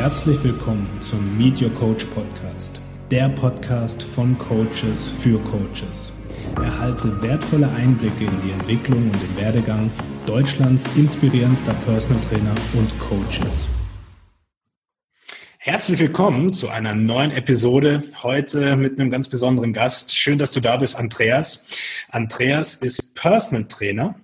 Herzlich willkommen zum Meet Your Coach Podcast, der Podcast von Coaches für Coaches. Erhalte wertvolle Einblicke in die Entwicklung und den Werdegang Deutschlands inspirierendster Personal Trainer und Coaches. Herzlich willkommen zu einer neuen Episode. Heute mit einem ganz besonderen Gast. Schön, dass du da bist, Andreas. Andreas ist Personal Trainer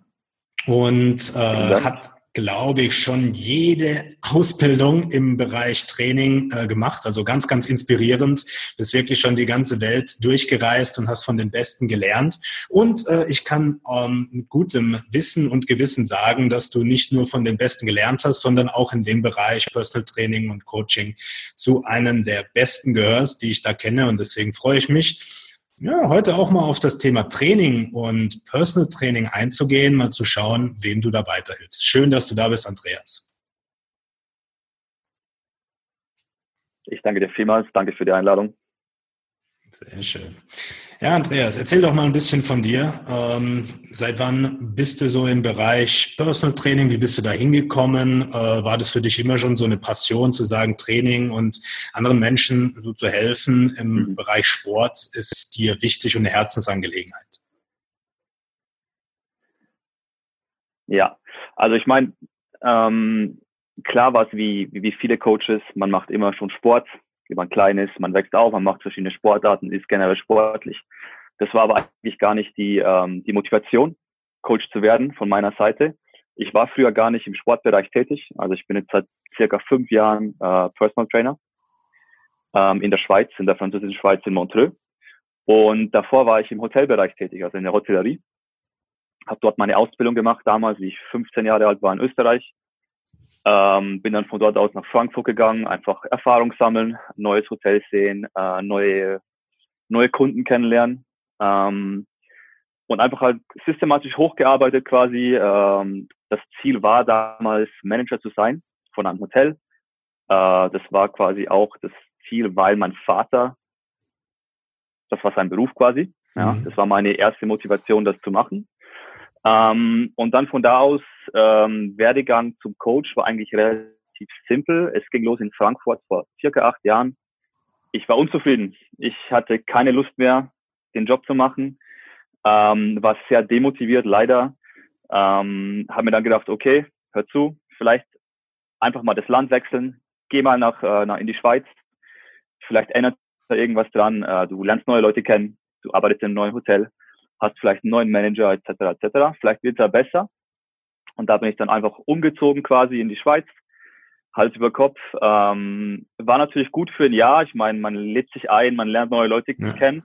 und äh, hat glaube ich, schon jede Ausbildung im Bereich Training äh, gemacht. Also ganz, ganz inspirierend. Du bist wirklich schon die ganze Welt durchgereist und hast von den Besten gelernt. Und äh, ich kann ähm, mit gutem Wissen und Gewissen sagen, dass du nicht nur von den Besten gelernt hast, sondern auch in dem Bereich Personal Training und Coaching zu einem der Besten gehörst, die ich da kenne. Und deswegen freue ich mich, ja, heute auch mal auf das Thema Training und Personal Training einzugehen, mal zu schauen, wem du da weiterhilfst. Schön, dass du da bist, Andreas. Ich danke dir vielmals. Danke für die Einladung. Sehr schön. Ja, Andreas, erzähl doch mal ein bisschen von dir. Ähm, seit wann bist du so im Bereich Personal Training? Wie bist du da hingekommen? Äh, war das für dich immer schon so eine Passion zu sagen, Training und anderen Menschen so zu helfen im mhm. Bereich Sport ist dir wichtig und eine Herzensangelegenheit? Ja, also ich meine, ähm, klar war es wie, wie viele Coaches, man macht immer schon Sport, wie man klein ist, man wächst auf, man macht verschiedene Sportarten, ist generell sportlich. Das war aber eigentlich gar nicht die, ähm, die Motivation, Coach zu werden von meiner Seite. Ich war früher gar nicht im Sportbereich tätig. Also ich bin jetzt seit circa fünf Jahren äh, Personal Trainer ähm, in der Schweiz, in der französischen Schweiz in Montreux. Und davor war ich im Hotelbereich tätig, also in der Hotellerie. Habe dort meine Ausbildung gemacht, damals, wie ich 15 Jahre alt war in Österreich. Ähm, bin dann von dort aus nach Frankfurt gegangen, einfach Erfahrung sammeln, neues Hotel sehen, äh, neue, neue Kunden kennenlernen. Ähm, und einfach halt systematisch hochgearbeitet quasi. Ähm, das Ziel war damals Manager zu sein von einem Hotel. Äh, das war quasi auch das Ziel, weil mein Vater, das war sein Beruf quasi. Ja, mhm. das war meine erste Motivation, das zu machen. Ähm, und dann von da aus, ähm, Werdegang zum Coach war eigentlich relativ simpel. Es ging los in Frankfurt vor circa acht Jahren. Ich war unzufrieden. Ich hatte keine Lust mehr, den Job zu machen. Ähm, war sehr demotiviert, leider. Ähm, habe mir dann gedacht, okay, hör zu, vielleicht einfach mal das Land wechseln. Geh mal nach, äh, nach in die Schweiz. Vielleicht ändert da irgendwas dran. Äh, du lernst neue Leute kennen. Du arbeitest in einem neuen Hotel hast vielleicht einen neuen Manager etc. etc. Vielleicht wird er besser. Und da bin ich dann einfach umgezogen quasi in die Schweiz, Hals über Kopf. Ähm, war natürlich gut für ein Jahr. Ich meine, man lebt sich ein, man lernt neue Leute ja. kennen.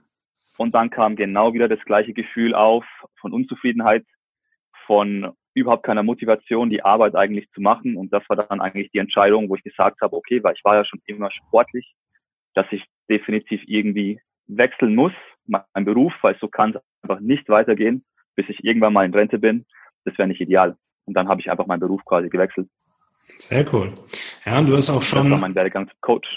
Und dann kam genau wieder das gleiche Gefühl auf von Unzufriedenheit, von überhaupt keiner Motivation, die Arbeit eigentlich zu machen. Und das war dann eigentlich die Entscheidung, wo ich gesagt habe, okay, weil ich war ja schon immer sportlich, dass ich definitiv irgendwie wechseln muss, mein Beruf, weil so kann es einfach nicht weitergehen, bis ich irgendwann mal in Rente bin. Das wäre nicht ideal. Und dann habe ich einfach meinen Beruf quasi gewechselt. Sehr cool. Ja, und du hast auch schon. Das war mein Werdegang zum Coach.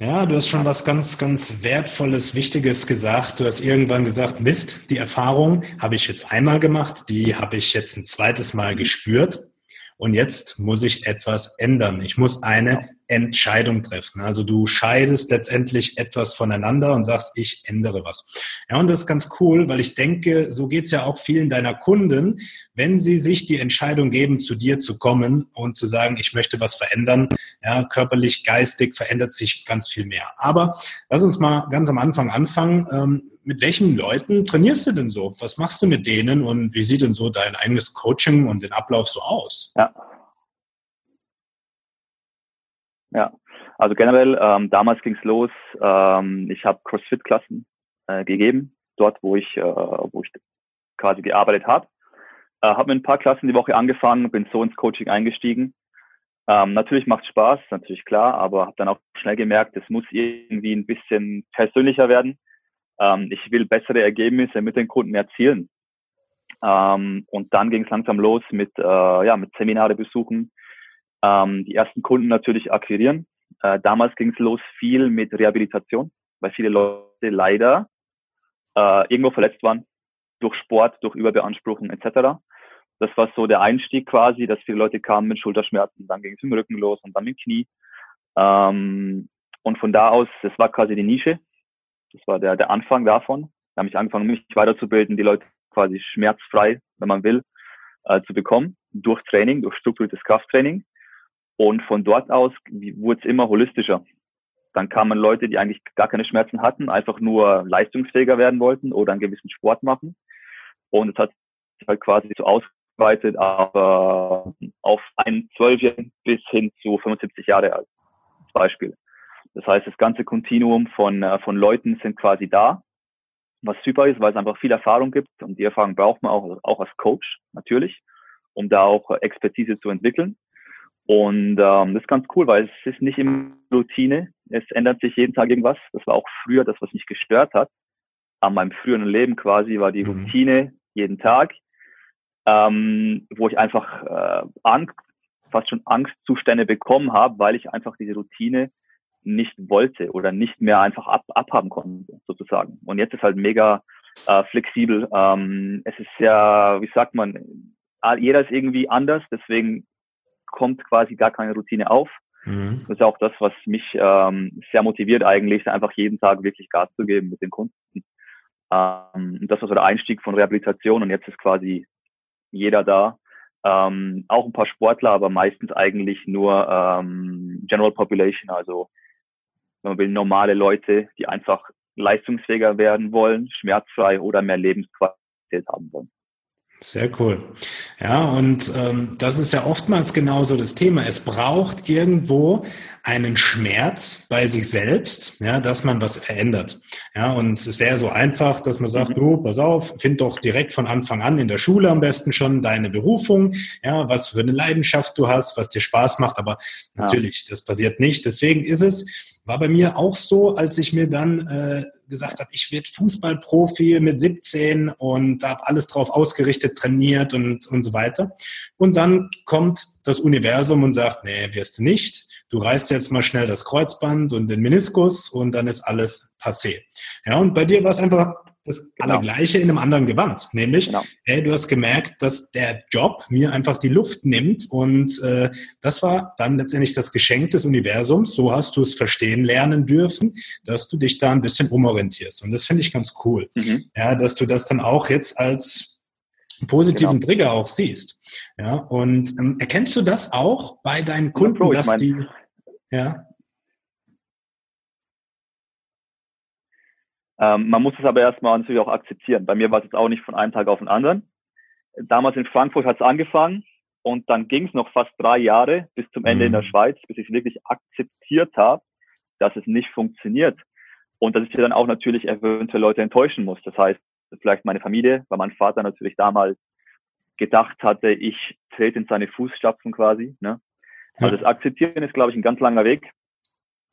Ja, du hast schon was ganz, ganz Wertvolles, Wichtiges gesagt. Du hast irgendwann gesagt, Mist, die Erfahrung habe ich jetzt einmal gemacht, die habe ich jetzt ein zweites Mal gespürt und jetzt muss ich etwas ändern. Ich muss eine Entscheidung treffen. Also du scheidest letztendlich etwas voneinander und sagst, ich ändere was. Ja, und das ist ganz cool, weil ich denke, so geht's ja auch vielen deiner Kunden, wenn sie sich die Entscheidung geben, zu dir zu kommen und zu sagen, ich möchte was verändern. Ja, körperlich, geistig verändert sich ganz viel mehr. Aber lass uns mal ganz am Anfang anfangen. Ähm, mit welchen Leuten trainierst du denn so? Was machst du mit denen und wie sieht denn so dein eigenes Coaching und den Ablauf so aus? Ja, ja, also generell, ähm, damals ging's los. Ähm, ich habe CrossFit-Klassen äh, gegeben, dort, wo ich, äh, wo ich quasi gearbeitet habe. Äh, habe mit ein paar Klassen die Woche angefangen, bin so ins Coaching eingestiegen. Ähm, natürlich macht Spaß, natürlich klar, aber habe dann auch schnell gemerkt, es muss irgendwie ein bisschen persönlicher werden. Ähm, ich will bessere Ergebnisse mit den Kunden erzielen. Ähm, und dann ging es langsam los mit, äh, ja, mit Seminare besuchen, ähm, die ersten Kunden natürlich akquirieren. Äh, damals ging es los viel mit Rehabilitation, weil viele Leute leider äh, irgendwo verletzt waren durch Sport, durch Überbeanspruchung etc. Das war so der Einstieg quasi, dass viele Leute kamen mit Schulterschmerzen, dann ging es im Rücken los und dann dem Knie. Ähm, und von da aus, das war quasi die Nische. Das war der, der Anfang davon. Da habe ich angefangen, mich weiterzubilden, die Leute quasi schmerzfrei, wenn man will, äh, zu bekommen, durch Training, durch strukturiertes Krafttraining. Und von dort aus wurde es immer holistischer. Dann kamen Leute, die eigentlich gar keine Schmerzen hatten, einfach nur leistungsfähiger werden wollten oder einen gewissen Sport machen. Und es hat sich halt quasi so ausgeweitet, aber auf einen Zwölfjährigen bis hin zu 75 Jahre alt. Beispiel. Das heißt, das ganze Kontinuum von, äh, von Leuten sind quasi da, was super ist, weil es einfach viel Erfahrung gibt und die Erfahrung braucht man auch, auch als Coach natürlich, um da auch Expertise zu entwickeln. Und ähm, das ist ganz cool, weil es ist nicht immer Routine. Es ändert sich jeden Tag irgendwas. Das war auch früher das, was mich gestört hat. An meinem früheren Leben quasi war die mhm. Routine jeden Tag, ähm, wo ich einfach äh, Angst, fast schon Angstzustände bekommen habe, weil ich einfach diese Routine nicht wollte oder nicht mehr einfach ab, abhaben konnte, sozusagen. Und jetzt ist halt mega äh, flexibel. Ähm, es ist ja, wie sagt man, jeder ist irgendwie anders, deswegen kommt quasi gar keine Routine auf. Mhm. Das ist auch das, was mich ähm, sehr motiviert eigentlich, einfach jeden Tag wirklich Gas zu geben mit den Kunden. Ähm, das war so der Einstieg von Rehabilitation und jetzt ist quasi jeder da. Ähm, auch ein paar Sportler, aber meistens eigentlich nur ähm, General Population, also wenn man will, normale Leute, die einfach leistungsfähiger werden wollen, schmerzfrei oder mehr Lebensqualität haben wollen. Sehr cool. Ja, und ähm, das ist ja oftmals genauso das Thema. Es braucht irgendwo einen Schmerz bei sich selbst, ja, dass man was verändert. Ja, und es wäre so einfach, dass man sagt, mhm. du, pass auf, find doch direkt von Anfang an in der Schule am besten schon deine Berufung, ja, was für eine Leidenschaft du hast, was dir Spaß macht. Aber ja. natürlich, das passiert nicht. Deswegen ist es, war bei mir auch so, als ich mir dann äh, gesagt habe, ich werde Fußballprofi mit 17 und habe alles drauf ausgerichtet, trainiert und, und so weiter. Und dann kommt das Universum und sagt, nee, wirst du nicht. Du reißt jetzt mal schnell das Kreuzband und den Meniskus und dann ist alles passé. Ja, und bei dir war es einfach das genau. Allergleiche in einem anderen Gewand. Nämlich, genau. hey, du hast gemerkt, dass der Job mir einfach die Luft nimmt und äh, das war dann letztendlich das Geschenk des Universums. So hast du es verstehen lernen dürfen, dass du dich da ein bisschen umorientierst. Und das finde ich ganz cool. Mhm. Ja, dass du das dann auch jetzt als positiven genau. Trigger auch siehst. Ja, und ähm, erkennst du das auch bei deinen Kunden, ja, dass die, ja, Ähm, man muss es aber erstmal natürlich auch akzeptieren. Bei mir war es jetzt auch nicht von einem Tag auf den anderen. Damals in Frankfurt hat es angefangen und dann ging es noch fast drei Jahre bis zum Ende mhm. in der mhm. Schweiz, bis ich es wirklich akzeptiert habe, dass es nicht funktioniert. Und dass ich dann auch natürlich eventuell Leute enttäuschen muss. Das heißt, vielleicht meine Familie, weil mein Vater natürlich damals gedacht hatte, ich trete in seine Fußstapfen quasi. Ne? Also das Akzeptieren ist, glaube ich, ein ganz langer Weg.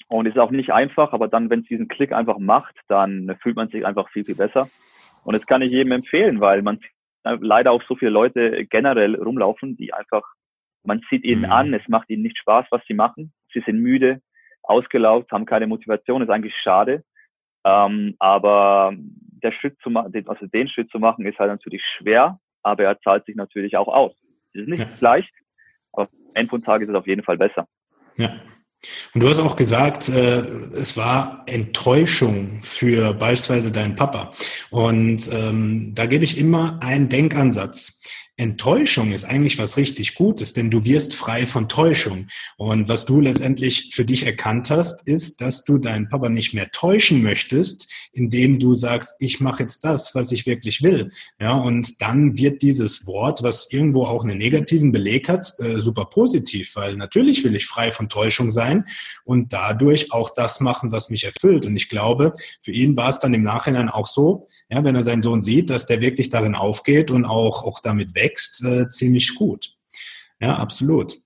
Und ist auch nicht einfach, aber dann, wenn es diesen Klick einfach macht, dann fühlt man sich einfach viel, viel besser. Und das kann ich jedem empfehlen, weil man leider auch so viele Leute generell rumlaufen, die einfach, man sieht ihnen mhm. an, es macht ihnen nicht Spaß, was sie machen. Sie sind müde, ausgelaugt, haben keine Motivation, ist eigentlich schade. Ähm, aber der Schritt zu machen, also den Schritt zu machen, ist halt natürlich schwer, aber er zahlt sich natürlich auch aus. Es ist nicht ja. leicht, aber am Ende von Tag ist es auf jeden Fall besser. Ja, und du hast auch gesagt, äh, es war Enttäuschung für beispielsweise deinen Papa. Und ähm, da gebe ich immer einen Denkansatz. Enttäuschung ist eigentlich was richtig Gutes, denn du wirst frei von Täuschung. Und was du letztendlich für dich erkannt hast, ist, dass du deinen Papa nicht mehr täuschen möchtest, indem du sagst, ich mache jetzt das, was ich wirklich will. Ja, und dann wird dieses Wort, was irgendwo auch einen negativen Beleg hat, äh, super positiv, weil natürlich will ich frei von Täuschung sein und dadurch auch das machen, was mich erfüllt. Und ich glaube, für ihn war es dann im Nachhinein auch so, ja, wenn er seinen Sohn sieht, dass der wirklich darin aufgeht und auch, auch damit weg wächst, äh, ziemlich gut. Ja, absolut.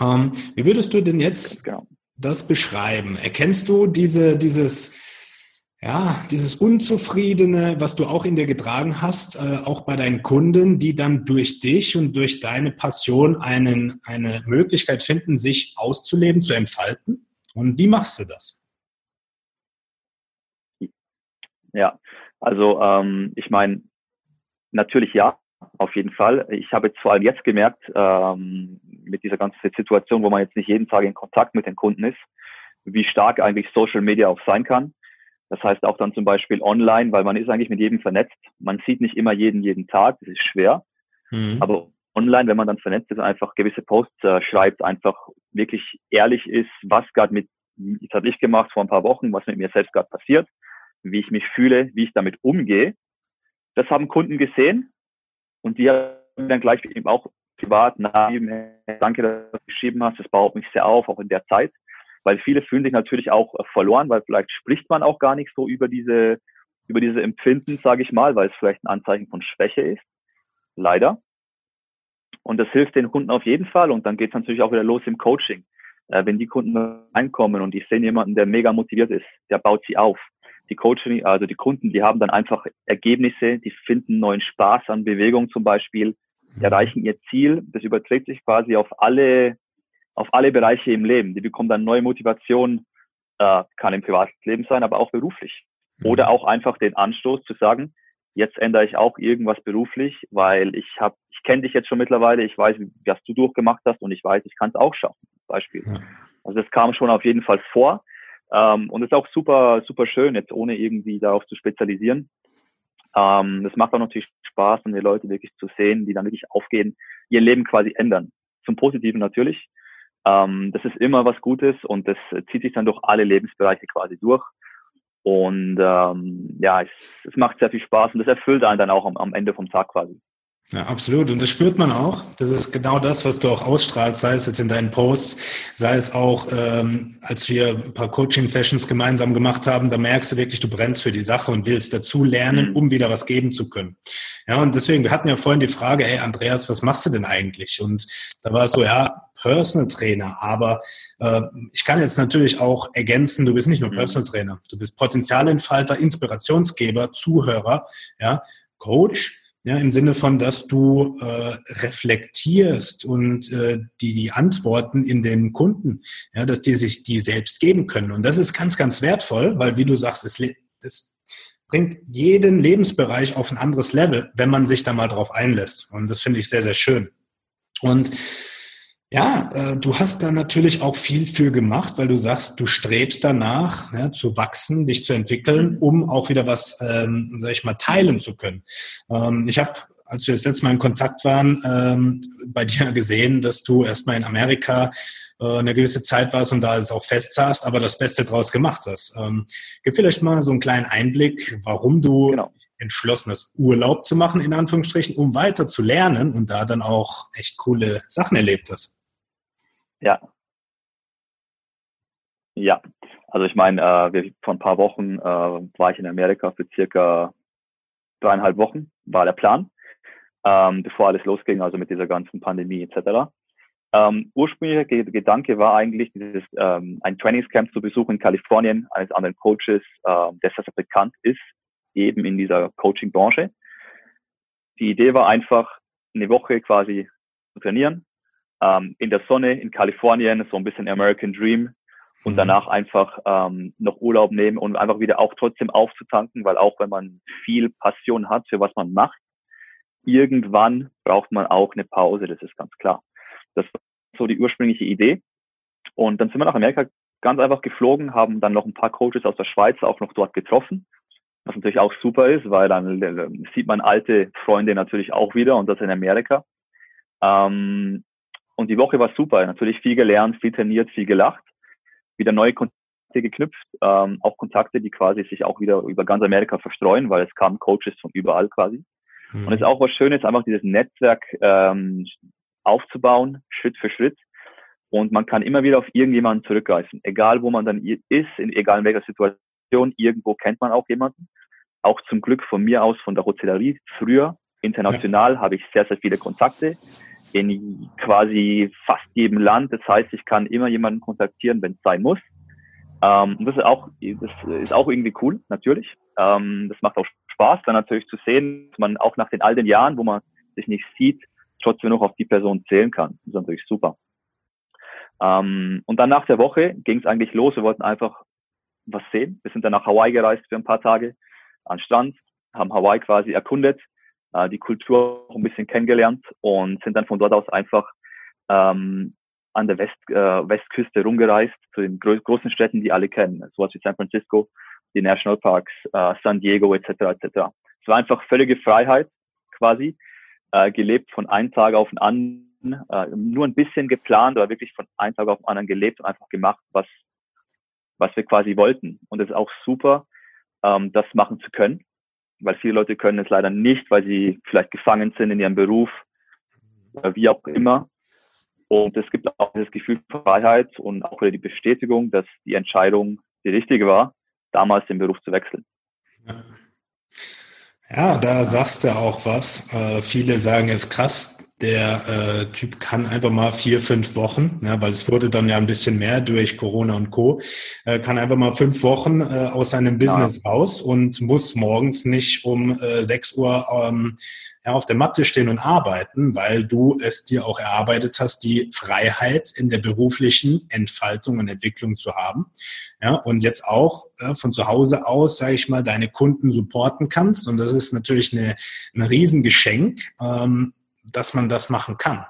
Ähm, wie würdest du denn jetzt genau. das beschreiben? Erkennst du diese, dieses, ja, dieses Unzufriedene, was du auch in dir getragen hast, äh, auch bei deinen Kunden, die dann durch dich und durch deine Passion einen, eine Möglichkeit finden, sich auszuleben, zu entfalten? Und wie machst du das? Ja, also ähm, ich meine, natürlich ja, auf jeden Fall. Ich habe jetzt vor allem jetzt gemerkt, ähm, mit dieser ganzen Situation, wo man jetzt nicht jeden Tag in Kontakt mit den Kunden ist, wie stark eigentlich Social Media auch sein kann. Das heißt auch dann zum Beispiel online, weil man ist eigentlich mit jedem vernetzt. Man sieht nicht immer jeden jeden Tag, das ist schwer. Mhm. Aber online, wenn man dann vernetzt ist, einfach gewisse Posts äh, schreibt, einfach wirklich ehrlich ist, was gerade mit, das habe ich gemacht vor ein paar Wochen, was mit mir selbst gerade passiert, wie ich mich fühle, wie ich damit umgehe. Das haben Kunden gesehen und die haben dann gleich eben auch privat nach danke, dass du geschrieben hast, das baut mich sehr auf, auch in der Zeit weil viele fühlen sich natürlich auch äh, verloren, weil vielleicht spricht man auch gar nicht so über diese, über diese Empfinden, sage ich mal, weil es vielleicht ein Anzeichen von Schwäche ist. Leider. Und das hilft den Kunden auf jeden Fall. Und dann geht es natürlich auch wieder los im Coaching. Äh, wenn die Kunden reinkommen und die sehen jemanden, der mega motiviert ist, der baut sie auf. Die Coaching, also die Kunden, die haben dann einfach Ergebnisse, die finden neuen Spaß an Bewegung zum Beispiel, mhm. erreichen ihr Ziel. Das überträgt sich quasi auf alle auf alle Bereiche im Leben. Die bekommen dann neue Motivation, äh, kann im Privatleben sein, aber auch beruflich. Mhm. Oder auch einfach den Anstoß zu sagen, jetzt ändere ich auch irgendwas beruflich, weil ich habe, ich kenne dich jetzt schon mittlerweile, ich weiß, was du durchgemacht hast und ich weiß, ich kann es auch schaffen. Beispiel. Also das kam schon auf jeden Fall vor. Ähm, und ist auch super, super schön, jetzt ohne irgendwie darauf zu spezialisieren. Ähm, das macht auch natürlich Spaß, um die Leute wirklich zu sehen, die dann wirklich aufgehen, ihr Leben quasi ändern. Zum Positiven natürlich. Ähm, das ist immer was Gutes und das zieht sich dann durch alle Lebensbereiche quasi durch. Und ähm, ja, es, es macht sehr viel Spaß und das erfüllt einen dann auch am, am Ende vom Tag quasi. Ja, absolut. Und das spürt man auch. Das ist genau das, was du auch ausstrahlst, sei es jetzt in deinen Posts, sei es auch, ähm, als wir ein paar Coaching-Sessions gemeinsam gemacht haben, da merkst du wirklich, du brennst für die Sache und willst dazu lernen, mhm. um wieder was geben zu können. Ja, und deswegen, wir hatten ja vorhin die Frage, hey Andreas, was machst du denn eigentlich? Und da war es so, ja, Personal Trainer, aber äh, ich kann jetzt natürlich auch ergänzen, du bist nicht nur mhm. Personal Trainer, du bist Potenzialentfalter, Inspirationsgeber, Zuhörer, ja, Coach, ja, im Sinne von, dass du äh, reflektierst und äh, die, die Antworten in den Kunden, ja, dass die sich die selbst geben können. Und das ist ganz, ganz wertvoll, weil wie du sagst, es, es bringt jeden Lebensbereich auf ein anderes Level, wenn man sich da mal drauf einlässt. Und das finde ich sehr, sehr schön. Und ja, äh, du hast da natürlich auch viel für gemacht, weil du sagst, du strebst danach, ja, zu wachsen, dich zu entwickeln, um auch wieder was, ähm, sag ich mal, teilen zu können. Ähm, ich habe, als wir das letzte Mal in Kontakt waren, ähm, bei dir gesehen, dass du erstmal in Amerika äh, eine gewisse Zeit warst und da es auch fest saßt, aber das Beste draus gemacht hast. Ähm, gib vielleicht mal so einen kleinen Einblick, warum du genau. entschlossen hast, Urlaub zu machen, in Anführungsstrichen, um weiter zu lernen und da dann auch echt coole Sachen erlebt hast. Ja. Ja, also ich meine, äh, vor ein paar Wochen äh, war ich in Amerika für circa dreieinhalb Wochen, war der Plan, ähm, bevor alles losging, also mit dieser ganzen Pandemie etc. Ähm, ursprünglicher Gedanke war eigentlich, dieses, ähm, ein Trainingscamp zu besuchen in Kalifornien eines anderen Coaches, äh, der sehr, sehr bekannt ist, eben in dieser Coaching-Branche. Die Idee war einfach, eine Woche quasi zu trainieren, ähm, in der Sonne in Kalifornien, so ein bisschen American Dream und mhm. danach einfach ähm, noch Urlaub nehmen und einfach wieder auch trotzdem aufzutanken, weil auch wenn man viel Passion hat für was man macht, irgendwann braucht man auch eine Pause, das ist ganz klar. Das war so die ursprüngliche Idee. Und dann sind wir nach Amerika ganz einfach geflogen, haben dann noch ein paar Coaches aus der Schweiz auch noch dort getroffen, was natürlich auch super ist, weil dann äh, sieht man alte Freunde natürlich auch wieder und das in Amerika. Ähm, und die Woche war super. Natürlich viel gelernt, viel trainiert, viel gelacht, wieder neue Kontakte geknüpft, ähm, auch Kontakte, die quasi sich auch wieder über ganz Amerika verstreuen, weil es kamen Coaches von überall quasi. Mhm. Und es ist auch was Schönes, einfach dieses Netzwerk ähm, aufzubauen, Schritt für Schritt. Und man kann immer wieder auf irgendjemanden zurückgreifen, egal wo man dann ist, in, egal in welcher Situation, irgendwo kennt man auch jemanden. Auch zum Glück von mir aus, von der Hotellerie, früher, international, ja. habe ich sehr, sehr viele Kontakte in quasi fast jedem Land. Das heißt, ich kann immer jemanden kontaktieren, wenn es sein muss. Ähm, das ist auch, das ist auch irgendwie cool, natürlich. Ähm, das macht auch Spaß, dann natürlich zu sehen, dass man auch nach den all den Jahren, wo man sich nicht sieht, trotzdem noch auf die Person zählen kann. Das ist natürlich super. Ähm, und dann nach der Woche ging es eigentlich los. Wir wollten einfach was sehen. Wir sind dann nach Hawaii gereist für ein paar Tage an Strand, haben Hawaii quasi erkundet äh, die Kultur auch ein bisschen kennengelernt und sind dann von dort aus einfach ähm, an der West, äh, Westküste rumgereist zu den gro großen Städten, die alle kennen, sowas wie San Francisco, die Nationalparks, äh, San Diego etc. etc. Es war einfach völlige Freiheit quasi, äh, gelebt von einem Tag auf den anderen, äh, nur ein bisschen geplant, aber wirklich von einem Tag auf den anderen gelebt und einfach gemacht, was was wir quasi wollten. Und es ist auch super, ähm, das machen zu können, weil viele Leute können es leider nicht, weil sie vielleicht gefangen sind in ihrem Beruf, wie auch immer. Und es gibt auch das Gefühl Freiheit und auch wieder die Bestätigung, dass die Entscheidung die richtige war, damals den Beruf zu wechseln. Ja, da sagst du auch was. Äh, viele sagen, es ist krass, der äh, Typ kann einfach mal vier, fünf Wochen, ja, weil es wurde dann ja ein bisschen mehr durch Corona und Co., äh, kann einfach mal fünf Wochen äh, aus seinem Business ja. raus und muss morgens nicht um äh, sechs Uhr ähm, ja, auf der Matte stehen und arbeiten, weil du es dir auch erarbeitet hast, die Freiheit in der beruflichen Entfaltung und Entwicklung zu haben. Ja, und jetzt auch äh, von zu Hause aus, sage ich mal, deine Kunden supporten kannst. Und das ist natürlich eine, ein Riesengeschenk. Ähm, dass man das machen kann.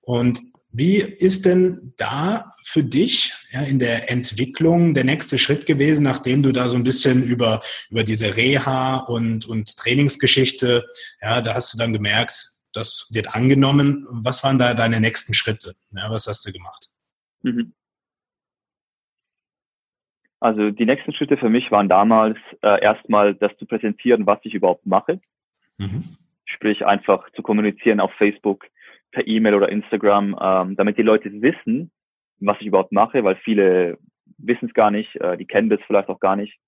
Und wie ist denn da für dich ja, in der Entwicklung der nächste Schritt gewesen, nachdem du da so ein bisschen über, über diese Reha und, und Trainingsgeschichte, ja, da hast du dann gemerkt, das wird angenommen. Was waren da deine nächsten Schritte? Ja, was hast du gemacht? Mhm. Also die nächsten Schritte für mich waren damals äh, erstmal das zu präsentieren, was ich überhaupt mache. Mhm sprich einfach zu kommunizieren auf Facebook, per E-Mail oder Instagram, ähm, damit die Leute wissen, was ich überhaupt mache, weil viele wissen es gar nicht, äh, die kennen das vielleicht auch gar nicht.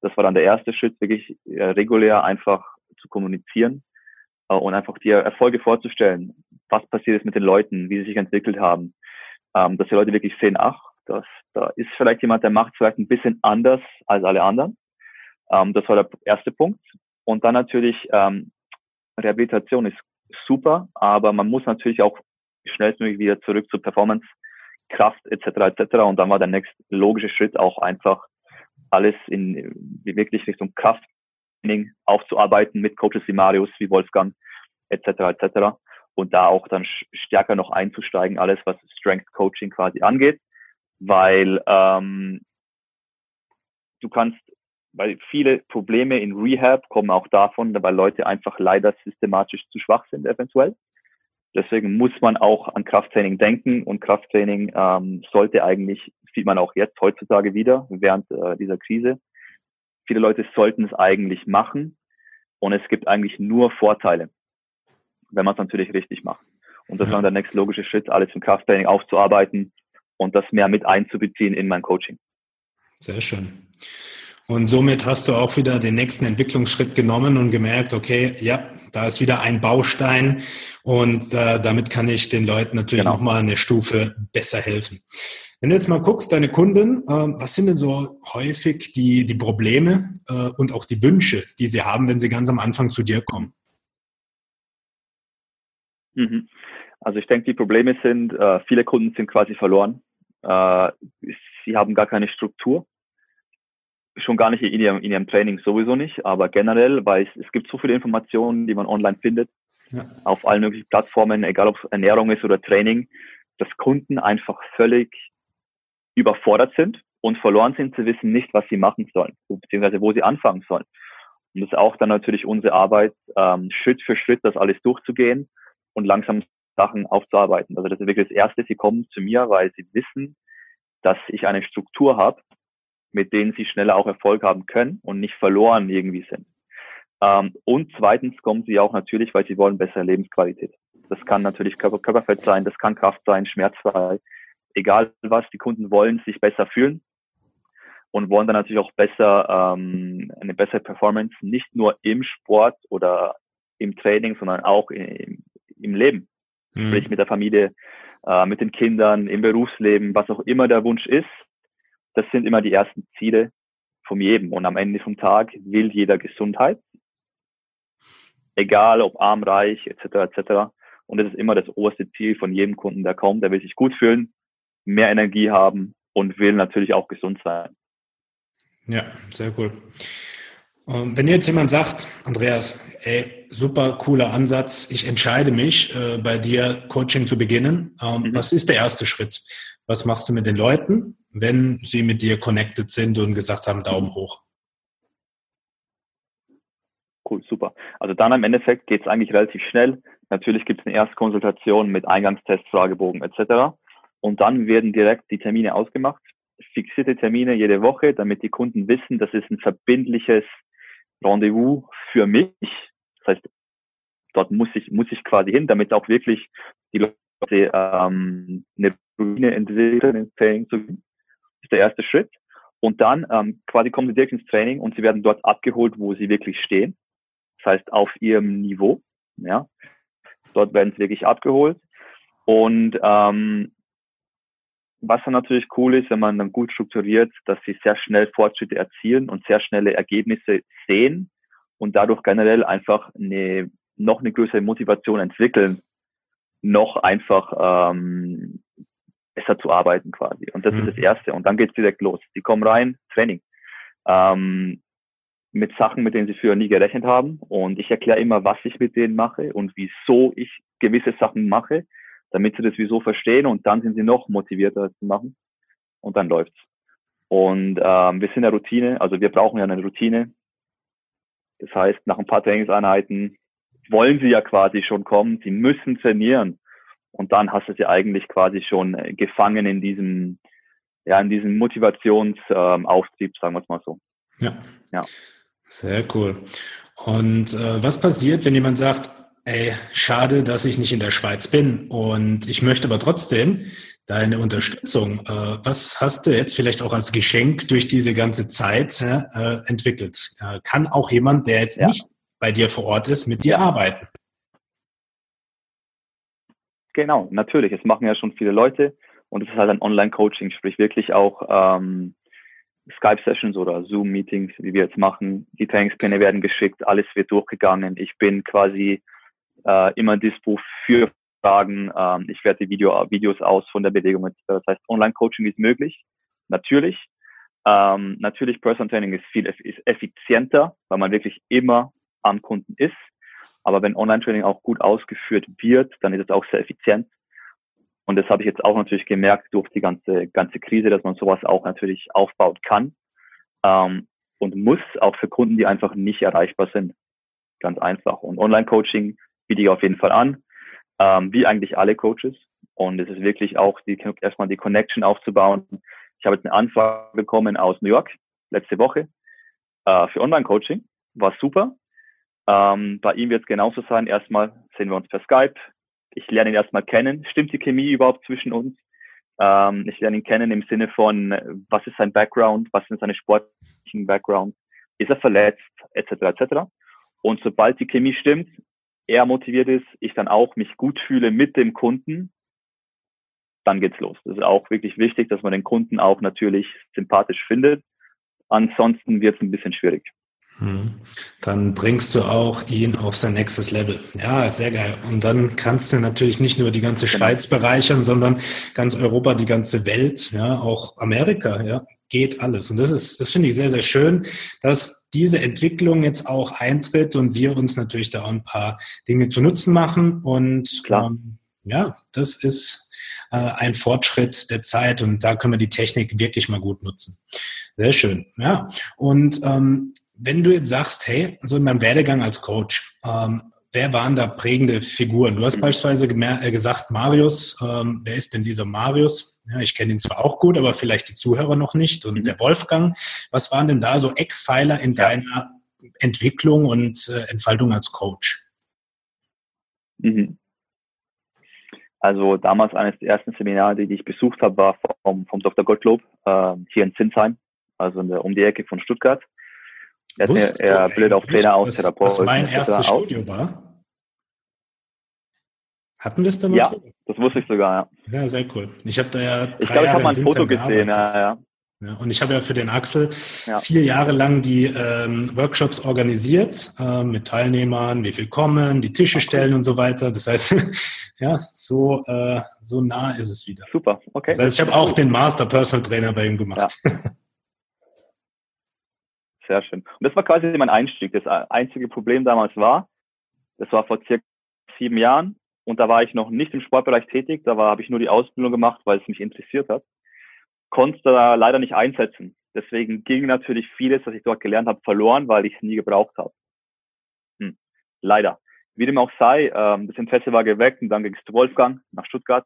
Das war dann der erste Schritt, wirklich äh, regulär einfach zu kommunizieren äh, und einfach die Erfolge vorzustellen, was passiert ist mit den Leuten, wie sie sich entwickelt haben, ähm, dass die Leute wirklich sehen, ach, das, da ist vielleicht jemand, der macht vielleicht ein bisschen anders als alle anderen. Ähm, das war der erste Punkt. Und dann natürlich ähm, Rehabilitation ist super, aber man muss natürlich auch schnellstmöglich wieder zurück zur Performance, Kraft etc. etc. Und dann war der nächste logische Schritt auch einfach alles in wirklich Richtung Krafttraining aufzuarbeiten mit Coaches wie Marius, wie Wolfgang etc. etc. Und da auch dann stärker noch einzusteigen, alles was Strength Coaching quasi angeht, weil ähm, du kannst weil viele Probleme in Rehab kommen auch davon, weil Leute einfach leider systematisch zu schwach sind eventuell. Deswegen muss man auch an Krafttraining denken und Krafttraining ähm, sollte eigentlich, sieht man auch jetzt heutzutage wieder während äh, dieser Krise, viele Leute sollten es eigentlich machen und es gibt eigentlich nur Vorteile, wenn man es natürlich richtig macht. Und das ja. war der nächste logische Schritt, alles im Krafttraining aufzuarbeiten und das mehr mit einzubeziehen in mein Coaching. Sehr schön. Und somit hast du auch wieder den nächsten Entwicklungsschritt genommen und gemerkt, okay, ja, da ist wieder ein Baustein und äh, damit kann ich den Leuten natürlich genau. nochmal eine Stufe besser helfen. Wenn du jetzt mal guckst, deine Kunden, äh, was sind denn so häufig die, die Probleme äh, und auch die Wünsche, die sie haben, wenn sie ganz am Anfang zu dir kommen? Mhm. Also ich denke, die Probleme sind, äh, viele Kunden sind quasi verloren. Äh, sie haben gar keine Struktur schon gar nicht in ihrem, in ihrem Training sowieso nicht, aber generell, weil es, es gibt so viele Informationen, die man online findet, ja. auf allen möglichen Plattformen, egal ob es Ernährung ist oder Training, dass Kunden einfach völlig überfordert sind und verloren sind zu wissen nicht, was sie machen sollen, beziehungsweise wo sie anfangen sollen. Und das ist auch dann natürlich unsere Arbeit, ähm, Schritt für Schritt das alles durchzugehen und langsam Sachen aufzuarbeiten. Also das ist wirklich das Erste, sie kommen zu mir, weil sie wissen, dass ich eine Struktur habe, mit denen sie schneller auch Erfolg haben können und nicht verloren irgendwie sind. Ähm, und zweitens kommen sie auch natürlich, weil sie wollen bessere Lebensqualität. Das kann natürlich Körper, Körperfett sein, das kann Kraft sein, schmerzfrei, egal was. Die Kunden wollen sich besser fühlen und wollen dann natürlich auch besser ähm, eine bessere Performance, nicht nur im Sport oder im Training, sondern auch im, im Leben. Mhm. Sprich mit der Familie, äh, mit den Kindern, im Berufsleben, was auch immer der Wunsch ist, das sind immer die ersten Ziele von jedem. Und am Ende vom Tag will jeder Gesundheit, egal ob arm, reich, etc. etc. Und das ist immer das oberste Ziel von jedem Kunden, der kommt. Der will sich gut fühlen, mehr Energie haben und will natürlich auch gesund sein. Ja, sehr cool. Und wenn jetzt jemand sagt, Andreas, ey, super cooler Ansatz, ich entscheide mich, äh, bei dir Coaching zu beginnen, ähm, mhm. was ist der erste Schritt? Was machst du mit den Leuten, wenn sie mit dir connected sind und gesagt haben, Daumen hoch? Cool, super. Also dann im Endeffekt geht es eigentlich relativ schnell. Natürlich gibt es eine Erstkonsultation mit Eingangstest, Fragebogen etc. Und dann werden direkt die Termine ausgemacht. Fixierte Termine jede Woche, damit die Kunden wissen, das ist ein verbindliches Rendezvous für mich. Das heißt, dort muss ich, muss ich quasi hin, damit auch wirklich die Leute ähm, eine Routine entwickeln, ins Training zu gehen. Ist der erste Schritt. Und dann ähm, quasi kommen sie direkt ins Training und sie werden dort abgeholt, wo sie wirklich stehen. Das heißt, auf ihrem Niveau. Ja. Dort werden sie wirklich abgeholt. Und ähm, was dann natürlich cool ist, wenn man dann gut strukturiert, dass sie sehr schnell Fortschritte erzielen und sehr schnelle Ergebnisse sehen und dadurch generell einfach eine, noch eine größere Motivation entwickeln, noch einfach ähm, besser zu arbeiten quasi. Und das mhm. ist das Erste. Und dann geht's direkt los. Sie kommen rein, Training. Ähm, mit Sachen, mit denen sie früher nie gerechnet haben. Und ich erkläre immer, was ich mit denen mache und wieso ich gewisse Sachen mache, damit sie das wieso verstehen und dann sind sie noch motivierter zu machen. Und dann läuft's. Und ähm, wir sind eine Routine, also wir brauchen ja eine Routine. Das heißt, nach ein paar Trainingseinheiten wollen sie ja quasi schon kommen, sie müssen trainieren. Und dann hast du sie eigentlich quasi schon äh, gefangen in diesem, ja, in diesem Motivationsauftrieb, ähm, sagen wir es mal so. Ja. ja. Sehr cool. Und äh, was passiert, wenn jemand sagt, ey, schade, dass ich nicht in der Schweiz bin und ich möchte aber trotzdem deine Unterstützung. Äh, was hast du jetzt vielleicht auch als Geschenk durch diese ganze Zeit äh, entwickelt? Äh, kann auch jemand, der jetzt ja. nicht bei dir vor Ort ist, mit dir arbeiten? Genau, natürlich. Es machen ja schon viele Leute und es ist halt ein Online-Coaching, sprich wirklich auch ähm, Skype-Sessions oder Zoom-Meetings, wie wir jetzt machen. Die Trainingspläne werden geschickt, alles wird durchgegangen. Ich bin quasi äh, immer Dispo für Fragen. Ähm, ich werte Video, Videos aus von der Bewegung. Das heißt, Online-Coaching ist möglich, natürlich. Ähm, natürlich, Personal Training ist viel ist effizienter, weil man wirklich immer am Kunden ist. Aber wenn Online-Training auch gut ausgeführt wird, dann ist es auch sehr effizient. Und das habe ich jetzt auch natürlich gemerkt durch die ganze, ganze Krise, dass man sowas auch natürlich aufbauen kann ähm, und muss, auch für Kunden, die einfach nicht erreichbar sind. Ganz einfach. Und Online-Coaching biete ich auf jeden Fall an, ähm, wie eigentlich alle Coaches. Und es ist wirklich auch die, erstmal die Connection aufzubauen. Ich habe jetzt eine Anfrage bekommen aus New York letzte Woche äh, für Online-Coaching. War super. Ähm, bei ihm wird es genauso sein. Erstmal sehen wir uns per Skype, ich lerne ihn erstmal kennen. Stimmt die Chemie überhaupt zwischen uns? Ähm, ich lerne ihn kennen im Sinne von, was ist sein Background, was sind seine sportlichen Background, ist er verletzt, etc. etc. Und sobald die Chemie stimmt, er motiviert ist, ich dann auch mich gut fühle mit dem Kunden, dann geht's los. Das ist auch wirklich wichtig, dass man den Kunden auch natürlich sympathisch findet. Ansonsten wird es ein bisschen schwierig. Hm. Dann bringst du auch ihn auf sein nächstes Level. Ja, sehr geil. Und dann kannst du natürlich nicht nur die ganze genau. Schweiz bereichern, sondern ganz Europa, die ganze Welt, ja, auch Amerika, ja, geht alles. Und das ist, das finde ich sehr, sehr schön, dass diese Entwicklung jetzt auch eintritt und wir uns natürlich da auch ein paar Dinge zu Nutzen machen. Und Klar. Ähm, ja, das ist äh, ein Fortschritt der Zeit und da können wir die Technik wirklich mal gut nutzen. Sehr schön. Ja. Und ähm, wenn du jetzt sagst, hey, so in meinem Werdegang als Coach, ähm, wer waren da prägende Figuren? Du hast beispielsweise äh, gesagt, Marius, ähm, wer ist denn dieser Marius? Ja, ich kenne ihn zwar auch gut, aber vielleicht die Zuhörer noch nicht. Und mhm. der Wolfgang, was waren denn da so Eckpfeiler in deiner Entwicklung und äh, Entfaltung als Coach? Mhm. Also damals eines der ersten Seminare, die ich besucht habe, war vom, vom Dr. Gottlob äh, hier in Zinsheim, also in der, um die Ecke von Stuttgart. Er, Wusst, er bildet auch Trainer aus, Therapeuten. Was mein erstes Studio war? Hatten wir es da mal? Ja, das wusste ich sogar, ja. Ja, sehr cool. Ich habe da ja Ich glaube, ich habe mal ein Foto gesehen, ja, ja. Ja, und ich habe ja für den Axel ja. vier Jahre lang die ähm, Workshops organisiert äh, mit Teilnehmern, wie viel kommen, die Tische stellen und so weiter. Das heißt, ja, so, äh, so nah ist es wieder. Super, okay. Das heißt, ich habe auch den Master Personal Trainer bei ihm gemacht. Ja. Sehr schön. Und das war quasi mein Einstieg. Das einzige Problem damals war, das war vor circa sieben Jahren und da war ich noch nicht im Sportbereich tätig. Da habe ich nur die Ausbildung gemacht, weil es mich interessiert hat. Konnte da leider nicht einsetzen. Deswegen ging natürlich vieles, was ich dort gelernt habe, verloren, weil ich es nie gebraucht habe. Hm. Leider. Wie dem auch sei, ähm, das Interesse war geweckt und dann ging es zu Wolfgang nach Stuttgart.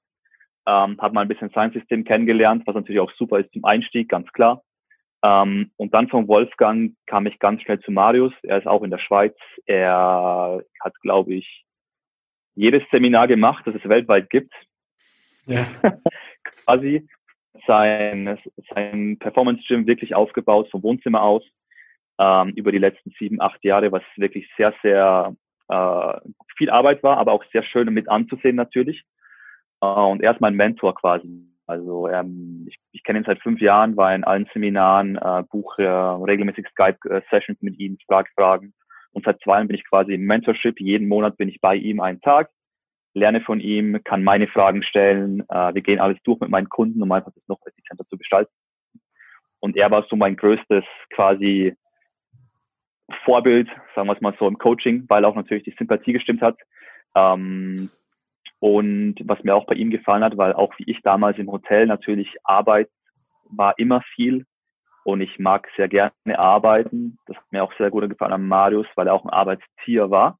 Ähm, habe mal ein bisschen Science-System kennengelernt, was natürlich auch super ist zum Einstieg, ganz klar. Ähm, und dann von Wolfgang kam ich ganz schnell zu Marius. Er ist auch in der Schweiz. Er hat, glaube ich, jedes Seminar gemacht, das es weltweit gibt. Ja. Quasi sein, sein Performance Gym wirklich aufgebaut vom Wohnzimmer aus ähm, über die letzten sieben, acht Jahre, was wirklich sehr, sehr äh, viel Arbeit war, aber auch sehr schön mit anzusehen natürlich. Äh, und er ist mein Mentor quasi. Also ähm, ich, ich kenne ihn seit fünf Jahren, war in allen Seminaren, äh, buche äh, regelmäßig Skype-Sessions mit ihm, Sprachfragen. Und seit zwei Jahren bin ich quasi im Mentorship. Jeden Monat bin ich bei ihm einen Tag, lerne von ihm, kann meine Fragen stellen. Äh, wir gehen alles durch mit meinen Kunden, um einfach das noch effizienter zu gestalten. Und er war so mein größtes quasi Vorbild, sagen wir es mal so, im Coaching, weil auch natürlich die Sympathie gestimmt hat. Ähm, und was mir auch bei ihm gefallen hat, weil auch wie ich damals im Hotel natürlich Arbeit war immer viel und ich mag sehr gerne arbeiten. Das hat mir auch sehr gut gefallen an Marius, weil er auch ein Arbeitstier war.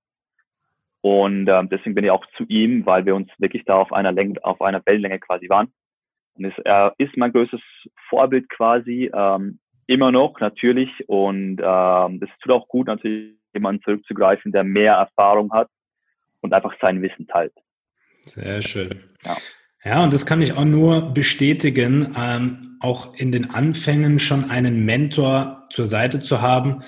Und ähm, deswegen bin ich auch zu ihm, weil wir uns wirklich da auf einer Länge, auf einer Wellenlänge quasi waren. Und es, er ist mein größtes Vorbild quasi, ähm, immer noch natürlich. Und ähm, das tut auch gut, natürlich jemanden zurückzugreifen, der mehr Erfahrung hat und einfach sein Wissen teilt. Sehr schön. Ja. Ja, und das kann ich auch nur bestätigen, ähm, auch in den Anfängen schon einen Mentor zur Seite zu haben.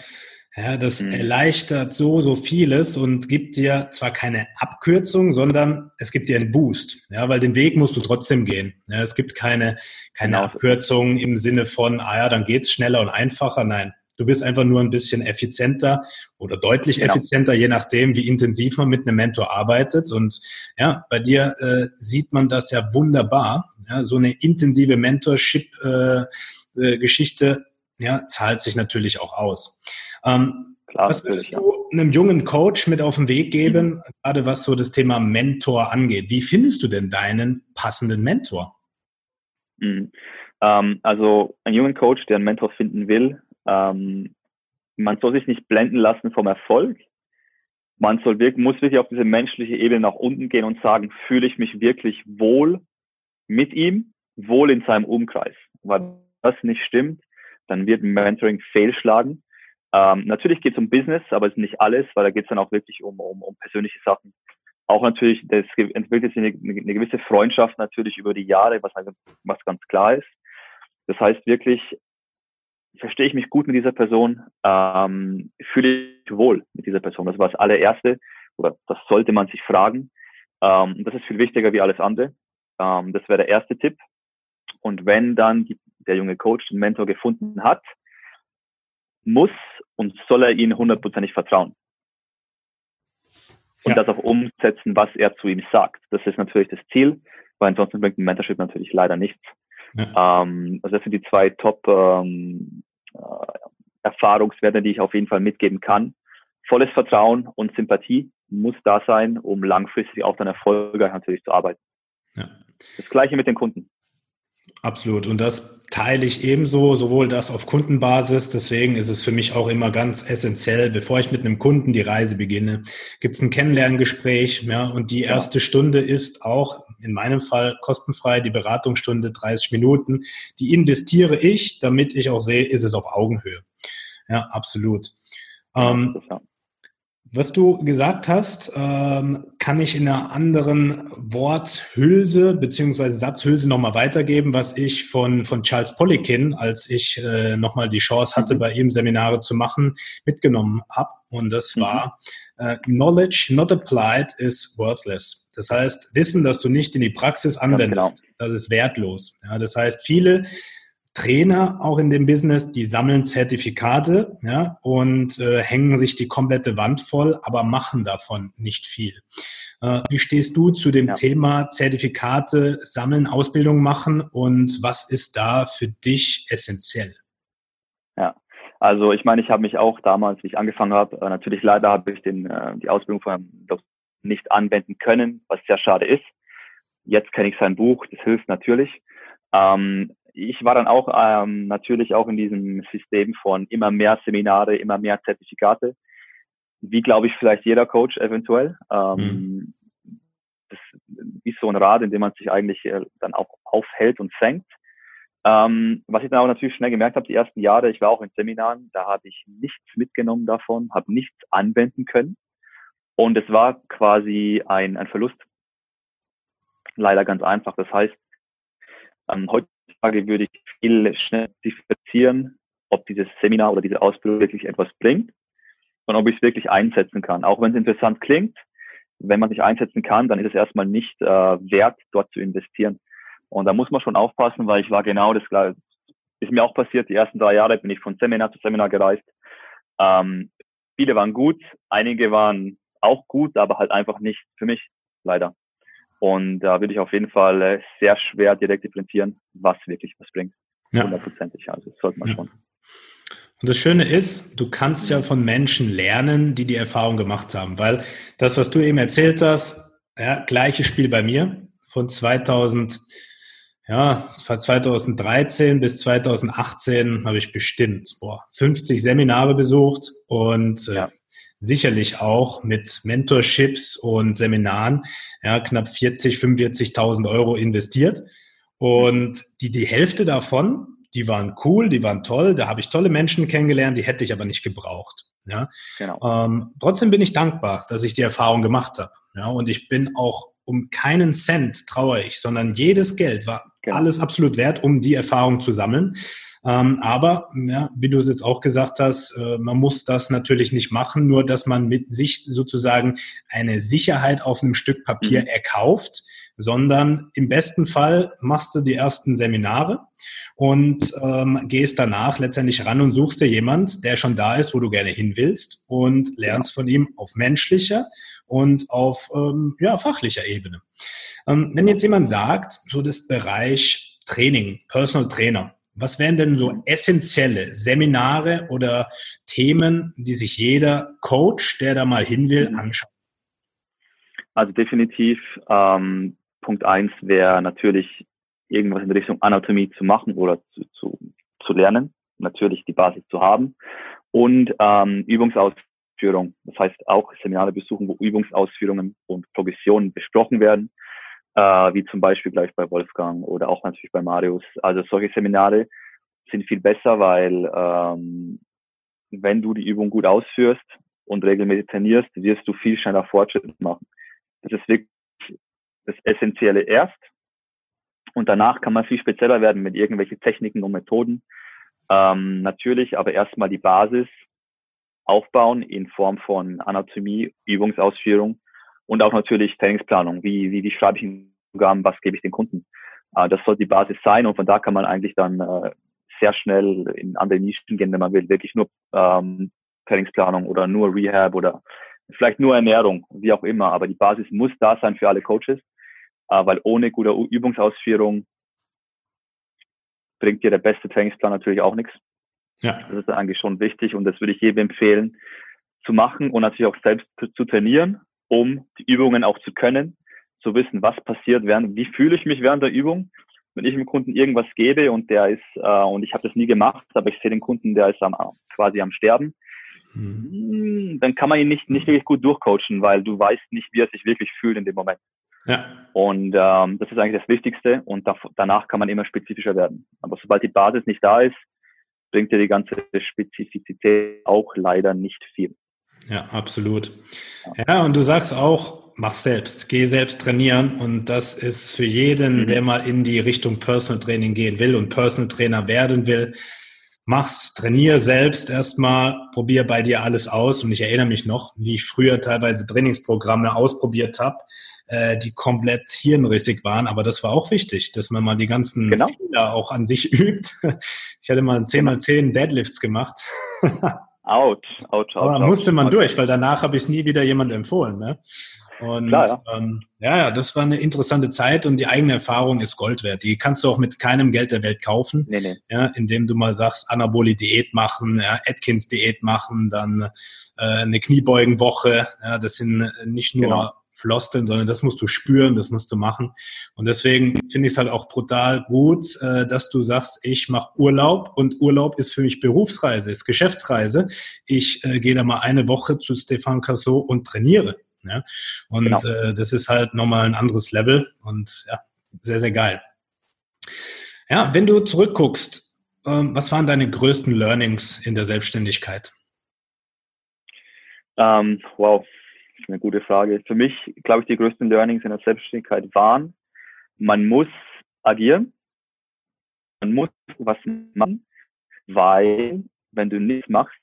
Ja, das mhm. erleichtert so, so vieles und gibt dir zwar keine Abkürzung, sondern es gibt dir einen Boost. Ja, weil den Weg musst du trotzdem gehen. Ja, es gibt keine, keine. Abkürzung im Sinne von, ah ja, dann geht's schneller und einfacher. Nein, Du bist einfach nur ein bisschen effizienter oder deutlich genau. effizienter, je nachdem, wie intensiv man mit einem Mentor arbeitet. Und ja, bei dir äh, sieht man das ja wunderbar. Ja, so eine intensive Mentorship-Geschichte äh, äh, ja, zahlt sich natürlich auch aus. Ähm, Klar, was würdest du einem jungen Coach mit auf den Weg geben, mhm. gerade was so das Thema Mentor angeht? Wie findest du denn deinen passenden Mentor? Mhm. Ähm, also ein jungen Coach, der einen Mentor finden will, ähm, man soll sich nicht blenden lassen vom Erfolg. Man soll wirklich, muss wirklich auf diese menschliche Ebene nach unten gehen und sagen, fühle ich mich wirklich wohl mit ihm, wohl in seinem Umkreis. Weil das nicht stimmt, dann wird Mentoring fehlschlagen. Ähm, natürlich geht es um Business, aber es ist nicht alles, weil da geht es dann auch wirklich um, um, um persönliche Sachen. Auch natürlich, das entwickelt sich eine, eine gewisse Freundschaft natürlich über die Jahre, was, was ganz klar ist. Das heißt wirklich, verstehe ich mich gut mit dieser Person, ähm, fühle ich wohl mit dieser Person. Das war das allererste, oder das sollte man sich fragen. Ähm, das ist viel wichtiger wie alles andere. Ähm, das wäre der erste Tipp. Und wenn dann die, der junge Coach den Mentor gefunden hat, muss und soll er ihnen hundertprozentig vertrauen. Und ja. das auch umsetzen, was er zu ihm sagt. Das ist natürlich das Ziel, weil ansonsten bringt ein Mentorship natürlich leider nichts. Ja. Ähm, also das sind die zwei Top ähm, äh, Erfahrungswerte, die ich auf jeden Fall mitgeben kann. Volles Vertrauen und Sympathie muss da sein, um langfristig auch dann erfolgreich natürlich zu arbeiten. Ja. Das gleiche mit den Kunden. Absolut. Und das teile ich ebenso, sowohl das auf Kundenbasis. Deswegen ist es für mich auch immer ganz essentiell, bevor ich mit einem Kunden die Reise beginne, gibt es ein Kennenlerngespräch. Ja, und die erste ja. Stunde ist auch in meinem Fall kostenfrei, die Beratungsstunde 30 Minuten. Die investiere ich, damit ich auch sehe, ist es auf Augenhöhe. Ja, absolut. Ähm, ja. Was du gesagt hast, ähm, kann ich in einer anderen Worthülse beziehungsweise Satzhülse nochmal weitergeben, was ich von, von Charles Poliquin, als ich äh, nochmal die Chance hatte, mhm. bei ihm Seminare zu machen, mitgenommen habe. Und das mhm. war, äh, Knowledge not applied is worthless. Das heißt, Wissen, das du nicht in die Praxis anwendest, genau. das ist wertlos. Ja, das heißt, viele Trainer auch in dem Business, die sammeln Zertifikate ja, und äh, hängen sich die komplette Wand voll, aber machen davon nicht viel. Äh, wie stehst du zu dem ja. Thema Zertifikate sammeln, Ausbildung machen und was ist da für dich essentiell? Ja, Also ich meine, ich habe mich auch damals, wie ich angefangen habe, äh, natürlich leider habe ich den, äh, die Ausbildung von nicht anwenden können, was sehr schade ist. Jetzt kenne ich sein Buch, das hilft natürlich. Ähm, ich war dann auch ähm, natürlich auch in diesem System von immer mehr Seminare, immer mehr Zertifikate, wie glaube ich vielleicht jeder Coach eventuell. Ähm, mhm. Das ist so ein Rad, in dem man sich eigentlich äh, dann auch aufhält und senkt. Ähm, was ich dann auch natürlich schnell gemerkt habe, die ersten Jahre, ich war auch in Seminaren, da habe ich nichts mitgenommen davon, habe nichts anwenden können. Und es war quasi ein, ein Verlust. Leider ganz einfach. Das heißt, ähm, heutzutage würde ich viel schnell differenzieren, ob dieses Seminar oder diese Ausbildung wirklich etwas bringt und ob ich es wirklich einsetzen kann. Auch wenn es interessant klingt, wenn man sich einsetzen kann, dann ist es erstmal nicht äh, wert, dort zu investieren. Und da muss man schon aufpassen, weil ich war genau das gleiche. Ist mir auch passiert, die ersten drei Jahre bin ich von Seminar zu Seminar gereist. Ähm, viele waren gut, einige waren auch gut, aber halt einfach nicht für mich, leider. Und da würde ich auf jeden Fall äh, sehr schwer direkt differenzieren, was wirklich was bringt. Hundertprozentig. Ja. Also das sollte man ja. schon. Und das Schöne ist, du kannst ja von Menschen lernen, die die Erfahrung gemacht haben, weil das, was du eben erzählt hast, ja, gleiches Spiel bei mir von 2000, ja, von 2013 bis 2018 habe ich bestimmt boah, 50 Seminare besucht und äh, ja. Sicherlich auch mit Mentorships und Seminaren ja, knapp 40, 45.000 Euro investiert. Und die, die Hälfte davon, die waren cool, die waren toll, da habe ich tolle Menschen kennengelernt, die hätte ich aber nicht gebraucht. Ja? Genau. Ähm, trotzdem bin ich dankbar, dass ich die Erfahrung gemacht habe. Ja? Und ich bin auch um keinen Cent traue ich, sondern jedes Geld war genau. alles absolut wert, um die Erfahrung zu sammeln. Ähm, aber, ja, wie du es jetzt auch gesagt hast, äh, man muss das natürlich nicht machen, nur dass man mit sich sozusagen eine Sicherheit auf einem Stück Papier mhm. erkauft, sondern im besten Fall machst du die ersten Seminare und ähm, gehst danach letztendlich ran und suchst dir jemand, der schon da ist, wo du gerne hin willst und lernst von ihm auf menschlicher und auf ähm, ja, fachlicher Ebene. Ähm, wenn jetzt jemand sagt, so das Bereich Training, Personal Trainer, was wären denn so essentielle Seminare oder Themen, die sich jeder Coach, der da mal hin will, anschaut? Also definitiv ähm, Punkt eins wäre natürlich irgendwas in Richtung Anatomie zu machen oder zu, zu, zu lernen, natürlich die Basis zu haben und ähm, Übungsausführung. Das heißt auch Seminare besuchen, wo Übungsausführungen und Progressionen besprochen werden, äh, wie zum Beispiel gleich bei Wolfgang oder auch natürlich bei Marius. Also solche Seminare sind viel besser, weil ähm, wenn du die Übung gut ausführst und regelmäßig trainierst, wirst du viel schneller Fortschritte machen. Das ist wirklich das Essentielle erst. Und danach kann man viel spezieller werden mit irgendwelchen Techniken und Methoden. Ähm, natürlich, aber erstmal die Basis aufbauen in Form von Anatomie, Übungsausführung und auch natürlich Trainingsplanung. Wie, wie, wie schreibe ich einen Programm, was gebe ich den Kunden? Äh, das soll die Basis sein und von da kann man eigentlich dann äh, sehr schnell in andere Nischen gehen, wenn man will. Wirklich nur ähm, Trainingsplanung oder nur Rehab oder vielleicht nur Ernährung, wie auch immer. Aber die Basis muss da sein für alle Coaches äh, weil ohne gute Übungsausführung bringt dir der beste Trainingsplan natürlich auch nichts. Ja. Das ist eigentlich schon wichtig und das würde ich jedem empfehlen zu machen und natürlich auch selbst zu, zu trainieren, um die Übungen auch zu können, zu wissen, was passiert während, wie fühle ich mich während der Übung. Wenn ich dem Kunden irgendwas gebe und der ist, äh, und ich habe das nie gemacht, aber ich sehe den Kunden, der ist am, quasi am Sterben, mhm. Hm, dann kann man ihn nicht, nicht wirklich gut durchcoachen, weil du weißt nicht, wie er sich wirklich fühlt in dem Moment. Ja. Und ähm, das ist eigentlich das Wichtigste und da, danach kann man immer spezifischer werden. Aber sobald die Basis nicht da ist, bringt dir die ganze Spezifizität auch leider nicht viel. Ja, absolut. Ja, ja und du sagst auch, mach selbst, geh selbst trainieren und das ist für jeden, mhm. der mal in die Richtung Personal Training gehen will und Personal Trainer werden will, mach's, trainier selbst erstmal, probier bei dir alles aus und ich erinnere mich noch, wie ich früher teilweise Trainingsprogramme ausprobiert habe äh, die komplett hirnrissig waren. Aber das war auch wichtig, dass man mal die ganzen genau. Fehler auch an sich übt. Ich hatte mal 10 x 10 Deadlifts gemacht. Out, out, out. Aber musste man ouch, durch, weil danach habe ich es nie wieder jemand empfohlen. Ne? Und Klar, ja. Ähm, ja, ja, das war eine interessante Zeit und die eigene Erfahrung ist Gold wert. Die kannst du auch mit keinem Geld der Welt kaufen. Nee, nee. Ja, indem du mal sagst, Anaboli-Diät machen, ja, Atkins-Diät machen, dann äh, eine Kniebeugenwoche. Ja, das sind nicht nur genau. Floskeln, sondern das musst du spüren, das musst du machen. Und deswegen finde ich es halt auch brutal gut, äh, dass du sagst, ich mache Urlaub und Urlaub ist für mich Berufsreise, ist Geschäftsreise. Ich äh, gehe da mal eine Woche zu Stefan Cassot und trainiere. Ja? Und genau. äh, das ist halt nochmal ein anderes Level und ja, sehr, sehr geil. Ja, wenn du zurückguckst, ähm, was waren deine größten Learnings in der Selbstständigkeit? Ähm, wow, das ist eine gute Frage. Für mich, glaube ich, die größten Learnings in der Selbstständigkeit waren, man muss agieren, man muss was machen, weil wenn du nichts machst,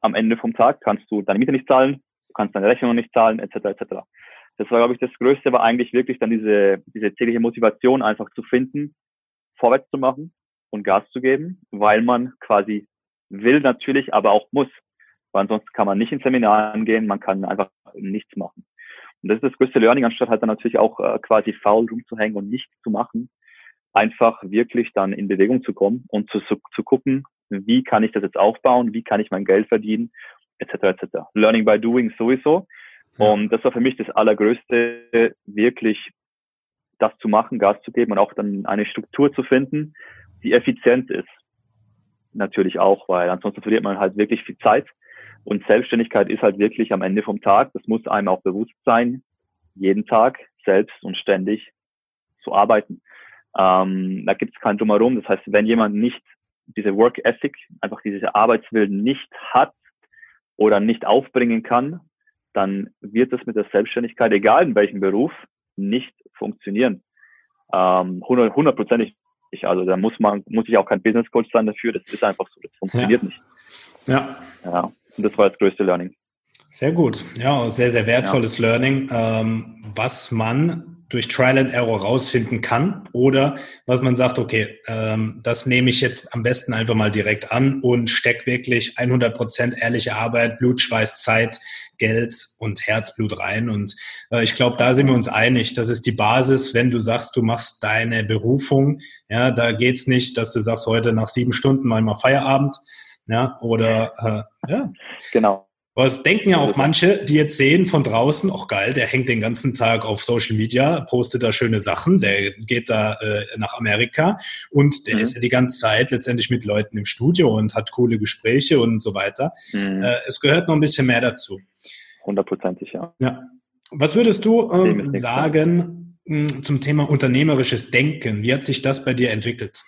am Ende vom Tag kannst du deine Miete nicht zahlen, kannst deine Rechnung nicht zahlen, etc. etc. Das war, glaube ich, das Größte, war eigentlich wirklich dann diese, diese tägliche Motivation einfach zu finden, vorwärts zu machen und Gas zu geben, weil man quasi will natürlich, aber auch muss weil ansonsten kann man nicht ins Seminar gehen, man kann einfach nichts machen. Und das ist das größte Learning, anstatt halt dann natürlich auch äh, quasi faul rumzuhängen und nichts zu machen, einfach wirklich dann in Bewegung zu kommen und zu, zu, zu gucken, wie kann ich das jetzt aufbauen, wie kann ich mein Geld verdienen, etc. etc. Learning by doing sowieso. Ja. Und das war für mich das Allergrößte, wirklich das zu machen, Gas zu geben und auch dann eine Struktur zu finden, die effizient ist. Natürlich auch, weil ansonsten verliert man halt wirklich viel Zeit. Und Selbstständigkeit ist halt wirklich am Ende vom Tag, das muss einem auch bewusst sein, jeden Tag selbst und ständig zu arbeiten. Ähm, da gibt es kein Drumherum. Das heißt, wenn jemand nicht diese Work Ethic, einfach diese Arbeitswillen nicht hat oder nicht aufbringen kann, dann wird das mit der Selbstständigkeit, egal in welchem Beruf, nicht funktionieren. Ähm, hundertprozentig. Also da muss man, muss ich auch kein Business Coach sein dafür. Das ist einfach so. Das funktioniert ja. nicht. Ja. Ja. Und das war das größte Learning. Sehr gut. Ja, sehr, sehr wertvolles ja. Learning, ähm, was man durch Trial and Error rausfinden kann oder was man sagt, okay, ähm, das nehme ich jetzt am besten einfach mal direkt an und steck wirklich 100 Prozent ehrliche Arbeit, Blut, Schweiß, Zeit, Geld und Herzblut rein. Und äh, ich glaube, da sind wir uns einig. Das ist die Basis, wenn du sagst, du machst deine Berufung. Ja, da geht's nicht, dass du sagst, heute nach sieben Stunden mal mal Feierabend, ja, oder äh, ja. Genau. Aber es denken ja auch manche, die jetzt sehen von draußen, auch geil, der hängt den ganzen Tag auf Social Media, postet da schöne Sachen, der geht da äh, nach Amerika und der mhm. ist ja die ganze Zeit letztendlich mit Leuten im Studio und hat coole Gespräche und so weiter. Mhm. Äh, es gehört noch ein bisschen mehr dazu. Hundertprozentig, ja. ja. Was würdest du ähm, sagen mh, hm, zum Thema unternehmerisches Denken? Wie hat sich das bei dir entwickelt?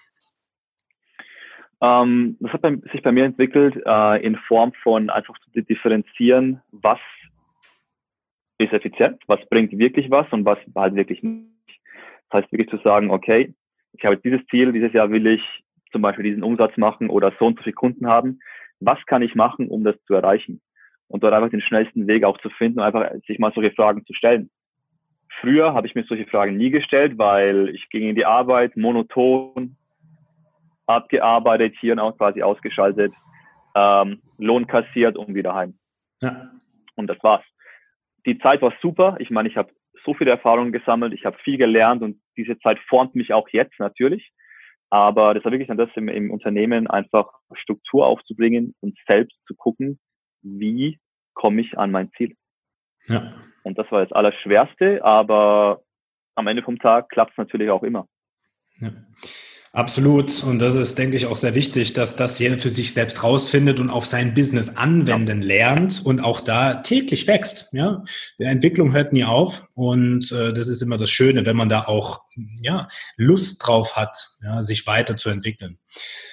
Ähm, das hat bei, sich bei mir entwickelt äh, in Form von einfach zu differenzieren, was ist effizient, was bringt wirklich was und was halt wirklich nicht. Das heißt wirklich zu sagen, okay, ich habe dieses Ziel, dieses Jahr will ich zum Beispiel diesen Umsatz machen oder so und so viele Kunden haben. Was kann ich machen, um das zu erreichen? Und dort einfach den schnellsten Weg auch zu finden und einfach sich mal solche Fragen zu stellen. Früher habe ich mir solche Fragen nie gestellt, weil ich ging in die Arbeit monoton, abgearbeitet, Hirn auch quasi ausgeschaltet, ähm, Lohn kassiert und wieder heim. Ja. Und das war's. Die Zeit war super. Ich meine, ich habe so viele Erfahrungen gesammelt, ich habe viel gelernt und diese Zeit formt mich auch jetzt natürlich. Aber das war wirklich dann das im, im Unternehmen, einfach Struktur aufzubringen und selbst zu gucken, wie komme ich an mein Ziel. Ja. Und das war das Allerschwerste, aber am Ende vom Tag klappt es natürlich auch immer. Ja. Absolut. Und das ist, denke ich, auch sehr wichtig, dass das jeder für sich selbst rausfindet und auf sein Business anwenden lernt und auch da täglich wächst. Ja, die Entwicklung hört nie auf und äh, das ist immer das Schöne, wenn man da auch ja Lust drauf hat, ja, sich weiterzuentwickeln.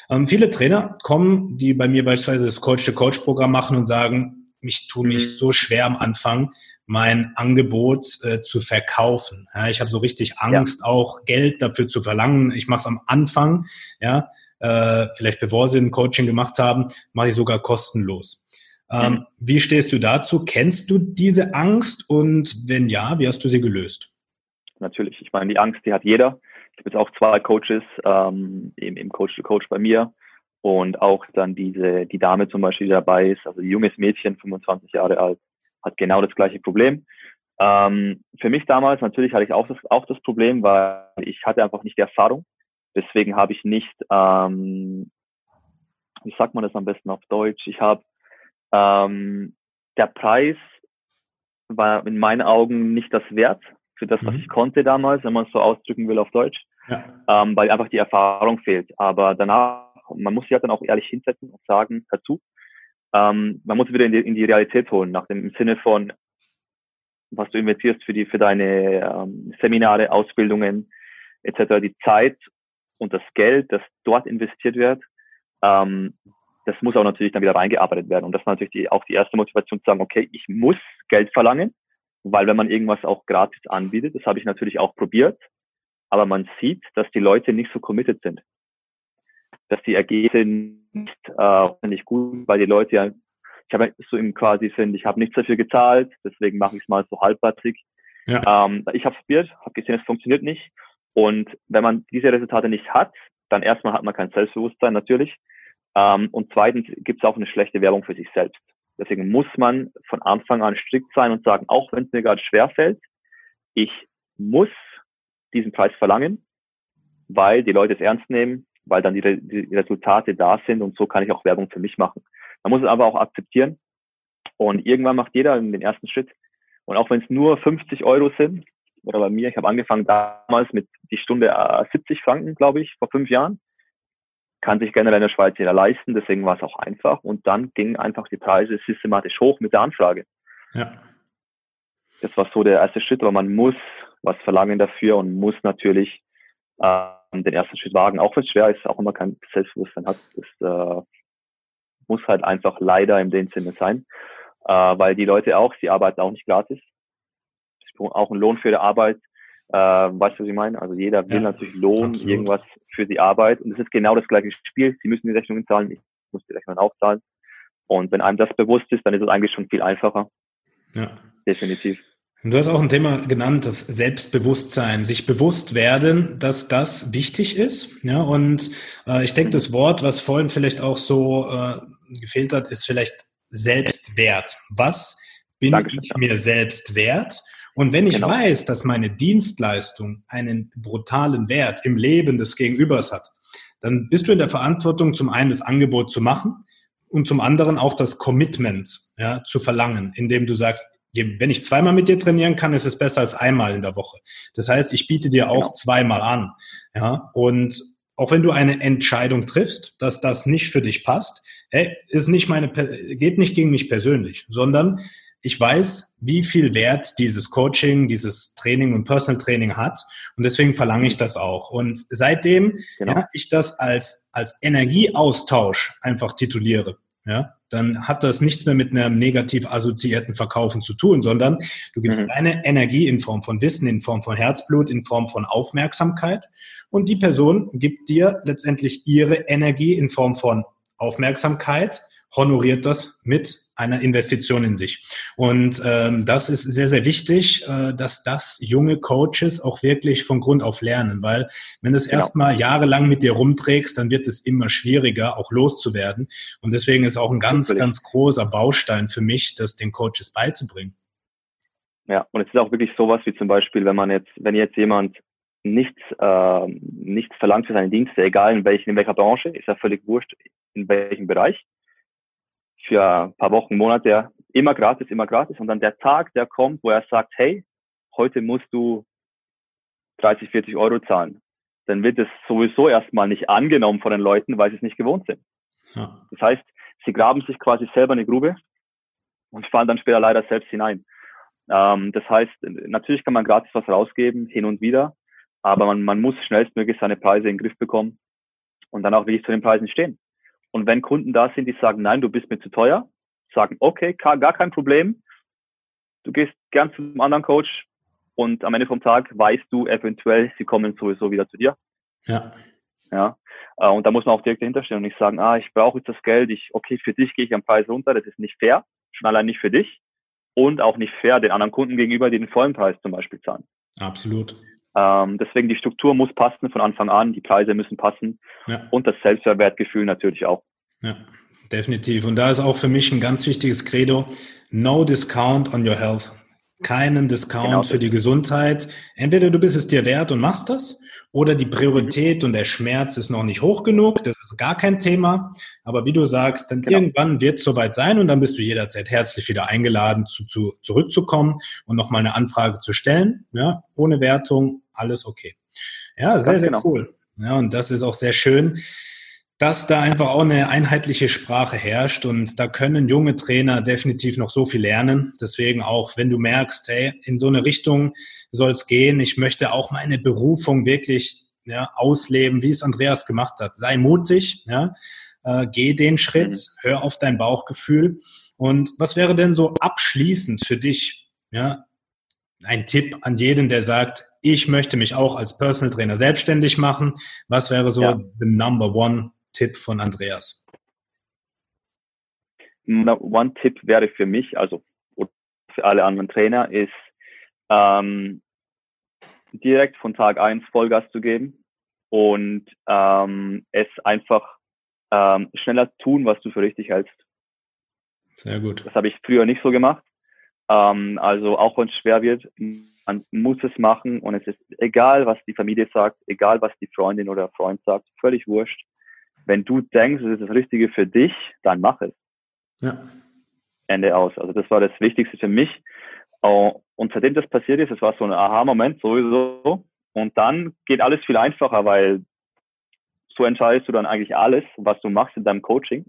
Ähm, viele Trainer kommen, die bei mir beispielsweise das Coach-to-Coach-Programm machen und sagen, mich tue mich mhm. so schwer am Anfang, mein Angebot äh, zu verkaufen. Ja, ich habe so richtig Angst, ja. auch Geld dafür zu verlangen. Ich mache es am Anfang, ja, äh, vielleicht bevor sie ein Coaching gemacht haben, mache ich sogar kostenlos. Ähm, mhm. Wie stehst du dazu? Kennst du diese Angst und wenn ja, wie hast du sie gelöst? Natürlich, ich meine, die Angst, die hat jeder. Ich habe jetzt auch zwei Coaches ähm, im, im Coach to Coach bei mir und auch dann diese die Dame zum Beispiel, die dabei ist, also ein junges Mädchen, 25 Jahre alt, hat genau das gleiche Problem. Ähm, für mich damals natürlich hatte ich auch das, auch das Problem, weil ich hatte einfach nicht die Erfahrung. Deswegen habe ich nicht, ähm, wie sagt man das am besten auf Deutsch? Ich habe ähm, der Preis war in meinen Augen nicht das Wert für das, was mhm. ich konnte damals, wenn man es so ausdrücken will auf Deutsch, ja. ähm, weil einfach die Erfahrung fehlt. Aber danach, man muss sich halt dann auch ehrlich hinsetzen und sagen, dazu, ähm, man muss wieder in die, in die Realität holen, nach dem im Sinne von, was du investierst für die, für deine ähm, Seminare, Ausbildungen etc., die Zeit und das Geld, das dort investiert wird, ähm, das muss auch natürlich dann wieder reingearbeitet werden. Und das ist natürlich die, auch die erste Motivation zu sagen, okay, ich muss Geld verlangen, weil wenn man irgendwas auch gratis anbietet, das habe ich natürlich auch probiert, aber man sieht, dass die Leute nicht so committed sind. Dass die Ergebnisse nicht, äh, nicht gut, weil die Leute ja ich habe so im quasi sind, ich habe nichts dafür gezahlt, deswegen mache ich es mal so halbpatzig. Ja. Ähm, ich habe es probiert, habe gesehen, es funktioniert nicht. Und wenn man diese Resultate nicht hat, dann erstmal hat man kein Selbstbewusstsein natürlich. Ähm, und zweitens gibt es auch eine schlechte Werbung für sich selbst. Deswegen muss man von Anfang an strikt sein und sagen, auch wenn es mir gerade schwer fällt, ich muss diesen Preis verlangen, weil die Leute es ernst nehmen, weil dann die, die Resultate da sind und so kann ich auch Werbung für mich machen. Man muss es aber auch akzeptieren. Und irgendwann macht jeder den ersten Schritt. Und auch wenn es nur 50 Euro sind, oder bei mir, ich habe angefangen damals mit die Stunde äh, 70 Franken, glaube ich, vor fünf Jahren, kann sich generell in der Schweiz jeder leisten, deswegen war es auch einfach. Und dann gingen einfach die Preise systematisch hoch mit der Anfrage. Ja. Das war so der erste Schritt, aber man muss was verlangen dafür und muss natürlich äh, den ersten Schritt wagen, auch wenn es schwer ist, auch wenn man kein Selbstbewusstsein hat. Das äh, muss halt einfach leider in dem Sinne sein, äh, weil die Leute auch, sie arbeiten auch nicht gratis. Auch ein Lohn für die Arbeit. Äh, weißt du, was ich meine? Also jeder will ja, natürlich Lohn, absolut. irgendwas für die Arbeit. Und es ist genau das gleiche Spiel. Sie müssen die Rechnungen zahlen, ich muss die Rechnungen auch zahlen. Und wenn einem das bewusst ist, dann ist es eigentlich schon viel einfacher. Ja. Definitiv. Du hast auch ein Thema genannt, das Selbstbewusstsein, sich bewusst werden, dass das wichtig ist. Ja, und äh, ich denke, das Wort, was vorhin vielleicht auch so äh, gefehlt hat, ist vielleicht Selbstwert. Was bin Dankeschön. ich mir selbst wert? Und wenn ich genau. weiß, dass meine Dienstleistung einen brutalen Wert im Leben des Gegenübers hat, dann bist du in der Verantwortung, zum einen das Angebot zu machen und zum anderen auch das Commitment ja, zu verlangen, indem du sagst, wenn ich zweimal mit dir trainieren kann, ist es besser als einmal in der Woche. Das heißt, ich biete dir auch genau. zweimal an. Ja, und auch wenn du eine Entscheidung triffst, dass das nicht für dich passt, hey, ist nicht meine, geht nicht gegen mich persönlich, sondern ich weiß, wie viel Wert dieses Coaching, dieses Training und Personal Training hat. Und deswegen verlange ich das auch. Und seitdem genau. ja, ich das als, als Energieaustausch einfach tituliere, ja, dann hat das nichts mehr mit einem negativ assoziierten Verkaufen zu tun, sondern du gibst mhm. deine Energie in Form von Wissen, in Form von Herzblut, in Form von Aufmerksamkeit und die Person gibt dir letztendlich ihre Energie in Form von Aufmerksamkeit, honoriert das mit einer Investition in sich. Und ähm, das ist sehr, sehr wichtig, äh, dass das junge Coaches auch wirklich von Grund auf lernen, weil wenn du es genau. erstmal jahrelang mit dir rumträgst, dann wird es immer schwieriger, auch loszuwerden. Und deswegen ist auch ein ganz, Natürlich. ganz großer Baustein für mich, das den Coaches beizubringen. Ja, und es ist auch wirklich sowas wie zum Beispiel, wenn man jetzt, wenn jetzt jemand nichts, äh, nichts verlangt für seine Dienste, egal in, welchen, in welcher Branche, ist ja völlig wurscht, in welchem Bereich, für ein paar Wochen, Monate immer gratis, immer gratis. Und dann der Tag, der kommt, wo er sagt, hey, heute musst du 30, 40 Euro zahlen. Dann wird es sowieso erstmal nicht angenommen von den Leuten, weil sie es nicht gewohnt sind. Ja. Das heißt, sie graben sich quasi selber eine Grube und fallen dann später leider selbst hinein. Ähm, das heißt, natürlich kann man gratis was rausgeben, hin und wieder, aber man, man muss schnellstmöglich seine Preise in den Griff bekommen und dann auch wirklich zu den Preisen stehen. Und wenn Kunden da sind, die sagen, nein, du bist mir zu teuer, sagen, okay, gar kein Problem. Du gehst gern zum anderen Coach und am Ende vom Tag weißt du eventuell, sie kommen sowieso wieder zu dir. Ja. Ja. Äh, und da muss man auch direkt dahinter stehen und nicht sagen, ah, ich brauche jetzt das Geld, ich, okay, für dich gehe ich am Preis runter, das ist nicht fair, schon allein nicht für dich und auch nicht fair den anderen Kunden gegenüber, die den vollen Preis zum Beispiel zahlen. Absolut. Ähm, deswegen die Struktur muss passen von Anfang an, die Preise müssen passen ja. und das Selbstwertgefühl natürlich auch. Ja, definitiv. Und da ist auch für mich ein ganz wichtiges Credo, no discount on your health. keinen Discount genau. für die Gesundheit. Entweder du bist es dir wert und machst das, oder die Priorität und der Schmerz ist noch nicht hoch genug. Das ist gar kein Thema. Aber wie du sagst, dann genau. irgendwann wird es soweit sein und dann bist du jederzeit herzlich wieder eingeladen, zu, zu, zurückzukommen und nochmal eine Anfrage zu stellen. Ja, ohne Wertung, alles okay. Ja, sehr, sehr genau. cool. Ja, und das ist auch sehr schön dass da einfach auch eine einheitliche Sprache herrscht und da können junge Trainer definitiv noch so viel lernen. Deswegen auch, wenn du merkst, hey, in so eine Richtung soll es gehen, ich möchte auch meine Berufung wirklich ja, ausleben, wie es Andreas gemacht hat. Sei mutig, ja, äh, geh den Schritt, mhm. hör auf dein Bauchgefühl. Und was wäre denn so abschließend für dich, ja, ein Tipp an jeden, der sagt, ich möchte mich auch als Personal Trainer selbstständig machen. Was wäre so ja. the number one Tipp von Andreas? One Tipp wäre für mich, also für alle anderen Trainer, ist ähm, direkt von Tag eins Vollgas zu geben und ähm, es einfach ähm, schneller tun, was du für richtig hältst. Sehr gut. Das habe ich früher nicht so gemacht. Ähm, also auch wenn es schwer wird, man muss es machen und es ist egal, was die Familie sagt, egal, was die Freundin oder Freund sagt, völlig wurscht wenn du denkst, es ist das Richtige für dich, dann mach es. Ja. Ende aus. Also das war das Wichtigste für mich. Und seitdem das passiert ist, es war so ein Aha-Moment sowieso. Und dann geht alles viel einfacher, weil so entscheidest du dann eigentlich alles, was du machst in deinem Coaching.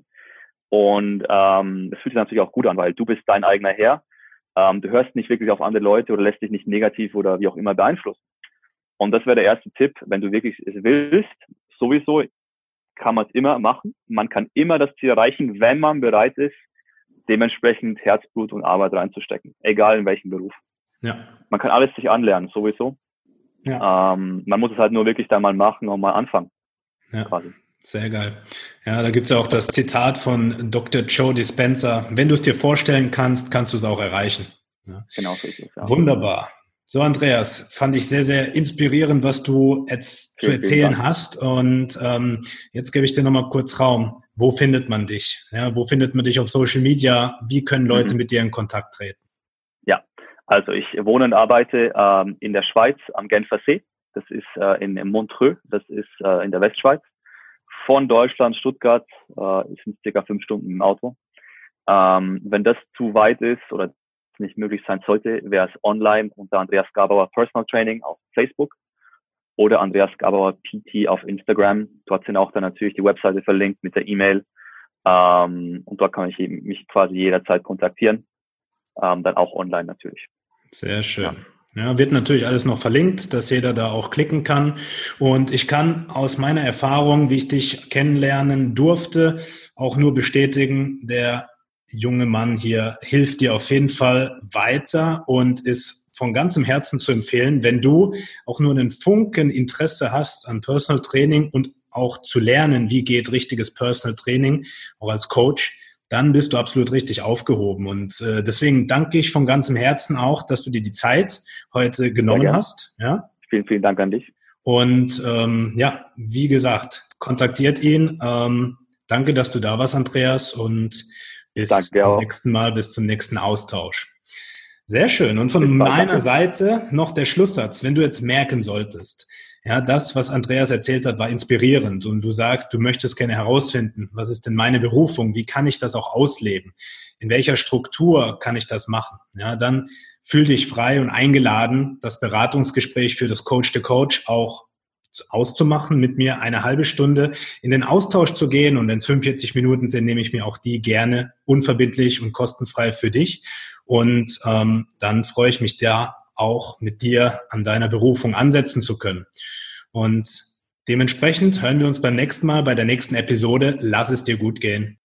Und ähm, das fühlt sich natürlich auch gut an, weil du bist dein eigener Herr. Ähm, du hörst nicht wirklich auf andere Leute oder lässt dich nicht negativ oder wie auch immer beeinflussen. Und das wäre der erste Tipp, wenn du wirklich es willst, sowieso kann man es immer machen. Man kann immer das Ziel erreichen, wenn man bereit ist, dementsprechend Herzblut und Arbeit reinzustecken, egal in welchem Beruf. Ja. Man kann alles sich anlernen, sowieso. Ja. Ähm, man muss es halt nur wirklich da mal machen und mal anfangen. Ja. Quasi. Sehr geil. Ja, da gibt es ja auch das Zitat von Dr. Joe Dispenza. Wenn du es dir vorstellen kannst, kannst du es auch erreichen. Ja. Genau so ist es. Ja. Wunderbar. So, Andreas, fand ich sehr, sehr inspirierend, was du jetzt zu erzählen hast. Und ähm, jetzt gebe ich dir nochmal kurz Raum. Wo findet man dich? Ja, wo findet man dich auf Social Media? Wie können Leute mhm. mit dir in Kontakt treten? Ja, also ich wohne und arbeite ähm, in der Schweiz am Genfer See. Das ist äh, in Montreux, das ist äh, in der Westschweiz. Von Deutschland, Stuttgart, äh, sind circa fünf Stunden im Auto. Ähm, wenn das zu weit ist oder nicht möglich sein sollte, wäre es online unter Andreas Gabauer Personal Training auf Facebook oder Andreas Gabauer PT auf Instagram. Dort sind auch dann natürlich die Webseite verlinkt mit der E-Mail. Ähm, und dort kann ich mich quasi jederzeit kontaktieren. Ähm, dann auch online natürlich. Sehr schön. Ja. Ja, wird natürlich alles noch verlinkt, dass jeder da auch klicken kann. Und ich kann aus meiner Erfahrung, wie ich dich kennenlernen durfte, auch nur bestätigen, der junge Mann hier hilft dir auf jeden Fall weiter und ist von ganzem Herzen zu empfehlen, wenn du auch nur einen Funken Interesse hast an Personal Training und auch zu lernen, wie geht richtiges Personal Training, auch als Coach, dann bist du absolut richtig aufgehoben. Und äh, deswegen danke ich von ganzem Herzen auch, dass du dir die Zeit heute genommen hast. Ja? Vielen, vielen Dank an dich. Und ähm, ja, wie gesagt, kontaktiert ihn. Ähm, danke, dass du da warst, Andreas. Und bis zum nächsten Mal, bis zum nächsten Austausch. Sehr schön. Und von meiner Seite noch der Schlusssatz. Wenn du jetzt merken solltest, ja, das, was Andreas erzählt hat, war inspirierend und du sagst, du möchtest gerne herausfinden, was ist denn meine Berufung? Wie kann ich das auch ausleben? In welcher Struktur kann ich das machen? Ja, dann fühl dich frei und eingeladen, das Beratungsgespräch für das Coach to Coach auch auszumachen, mit mir eine halbe Stunde in den Austausch zu gehen. Und wenn es 45 Minuten sind, nehme ich mir auch die gerne unverbindlich und kostenfrei für dich. Und ähm, dann freue ich mich da auch mit dir an deiner Berufung ansetzen zu können. Und dementsprechend hören wir uns beim nächsten Mal bei der nächsten Episode. Lass es dir gut gehen.